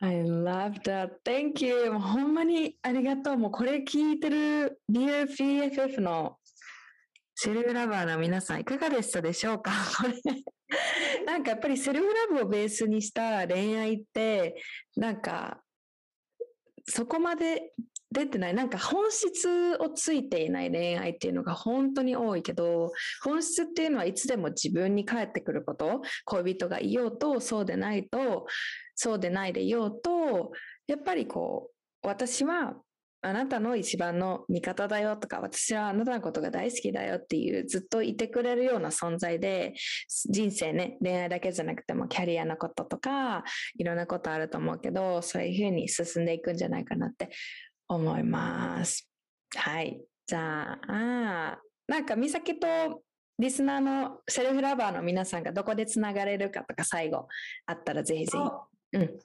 I love that. Thank you. ほんまにありがとう。もうこれ聞いてる Dear BFF のセルフラバーの皆さんいかがでしたでしょうか？これなんかやっぱりセルフラブをベースにした恋愛ってなんかそこまで出てない。なんか本質をついていない恋愛っていうのが本当に多いけど、本質っていうのはいつでも自分に返ってくること、恋人がいようと、そうでないと、そうでないでいようと、やっぱりこう、私はあなたの一番の味方だよとか、私はあなたのことが大好きだよっていう、ずっといてくれるような存在で、人生ね、恋愛だけじゃなくてもキャリアのこととか、いろんなことあると思うけど、そういうふうに進んでいくんじゃないかなって思います。はい。じゃあ、なんか、美咲とリスナーのセルフラバーの皆さんがどこでつながれるかとか最後あったらぜひぜひ。うん。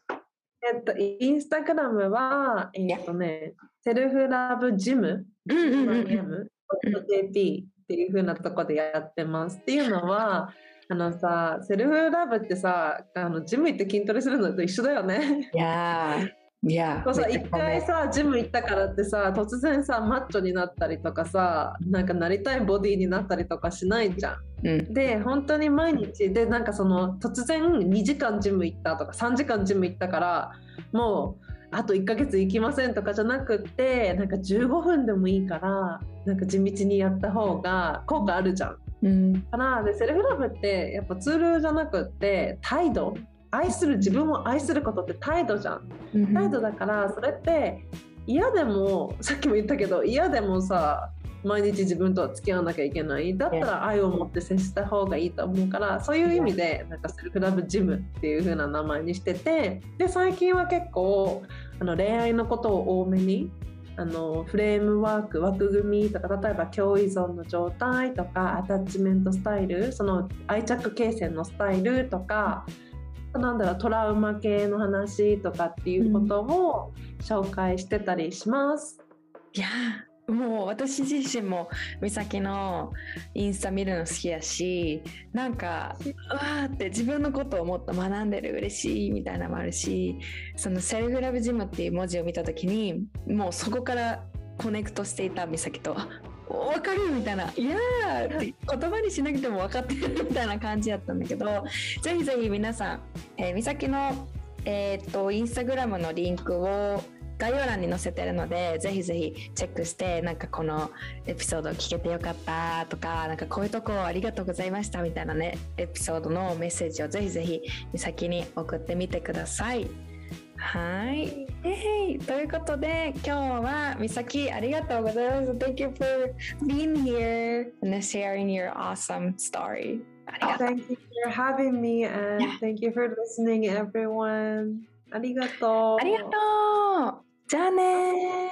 えっと、インスタグラムは、えっとね、セルフラブジム、JP っていう風なとこでやってます。っていうのは、あのさ、セルフラブってさ、あのジム行って筋トレするのと一緒だよね。いやいや一回さジム行ったからってさ突然さマッチョになったりとかさなんかなりたいボディになったりとかしないじゃん。うん、で本当に毎日でなんかその突然2時間ジム行ったとか3時間ジム行ったからもうあと1ヶ月行きませんとかじゃなくってなんか15分でもいいからなんか地道にやった方が効果あるじゃん。うん、からでセルフラブってやっぱツールじゃなくって態度愛する自分を愛することって態度じゃん、うん、態度だからそれって嫌でもさっきも言ったけど嫌でもさ毎日自分とは付き合わなきゃいけない。だったら愛を持って接した方がいいと思うからそういう意味でなんかセルフラブジムっていう風な名前にしててで最近は結構あの恋愛のことを多めにあのフレームワーク枠組みとか例えば共依存の状態とかアタッチメントスタイルその愛着形成のスタイルとかなんだろうトラウマ系の話とかっていうことを紹介してたりします。うん、いやもう私自身も美咲のインスタ見るの好きやしなんかうわーって自分のことをもっと学んでる嬉しいみたいなのもあるしそのセルフラブジムっていう文字を見た時にもうそこからコネクトしていた美咲と分かるみたいな「いやー」言葉にしなくても分かってるみたいな感じやったんだけどぜひぜひ皆さん、えー、美咲のえー、っとインスタグラムのリンクを概要欄に載せてるのでぜひぜひチェックしてなんかこのエピソード聞けてよかったとかなんかこういうとこありがとうございましたみたいなねエピソードのメッセージをぜひぜひ先に送ってみてください。はい。えー、ということで今日は美咲ありがとうございます。Thank you for being here and sharing your awesome story. Thank you for having me and yeah. thank you for listening everyone. ありがとう。ありがとう。じゃあね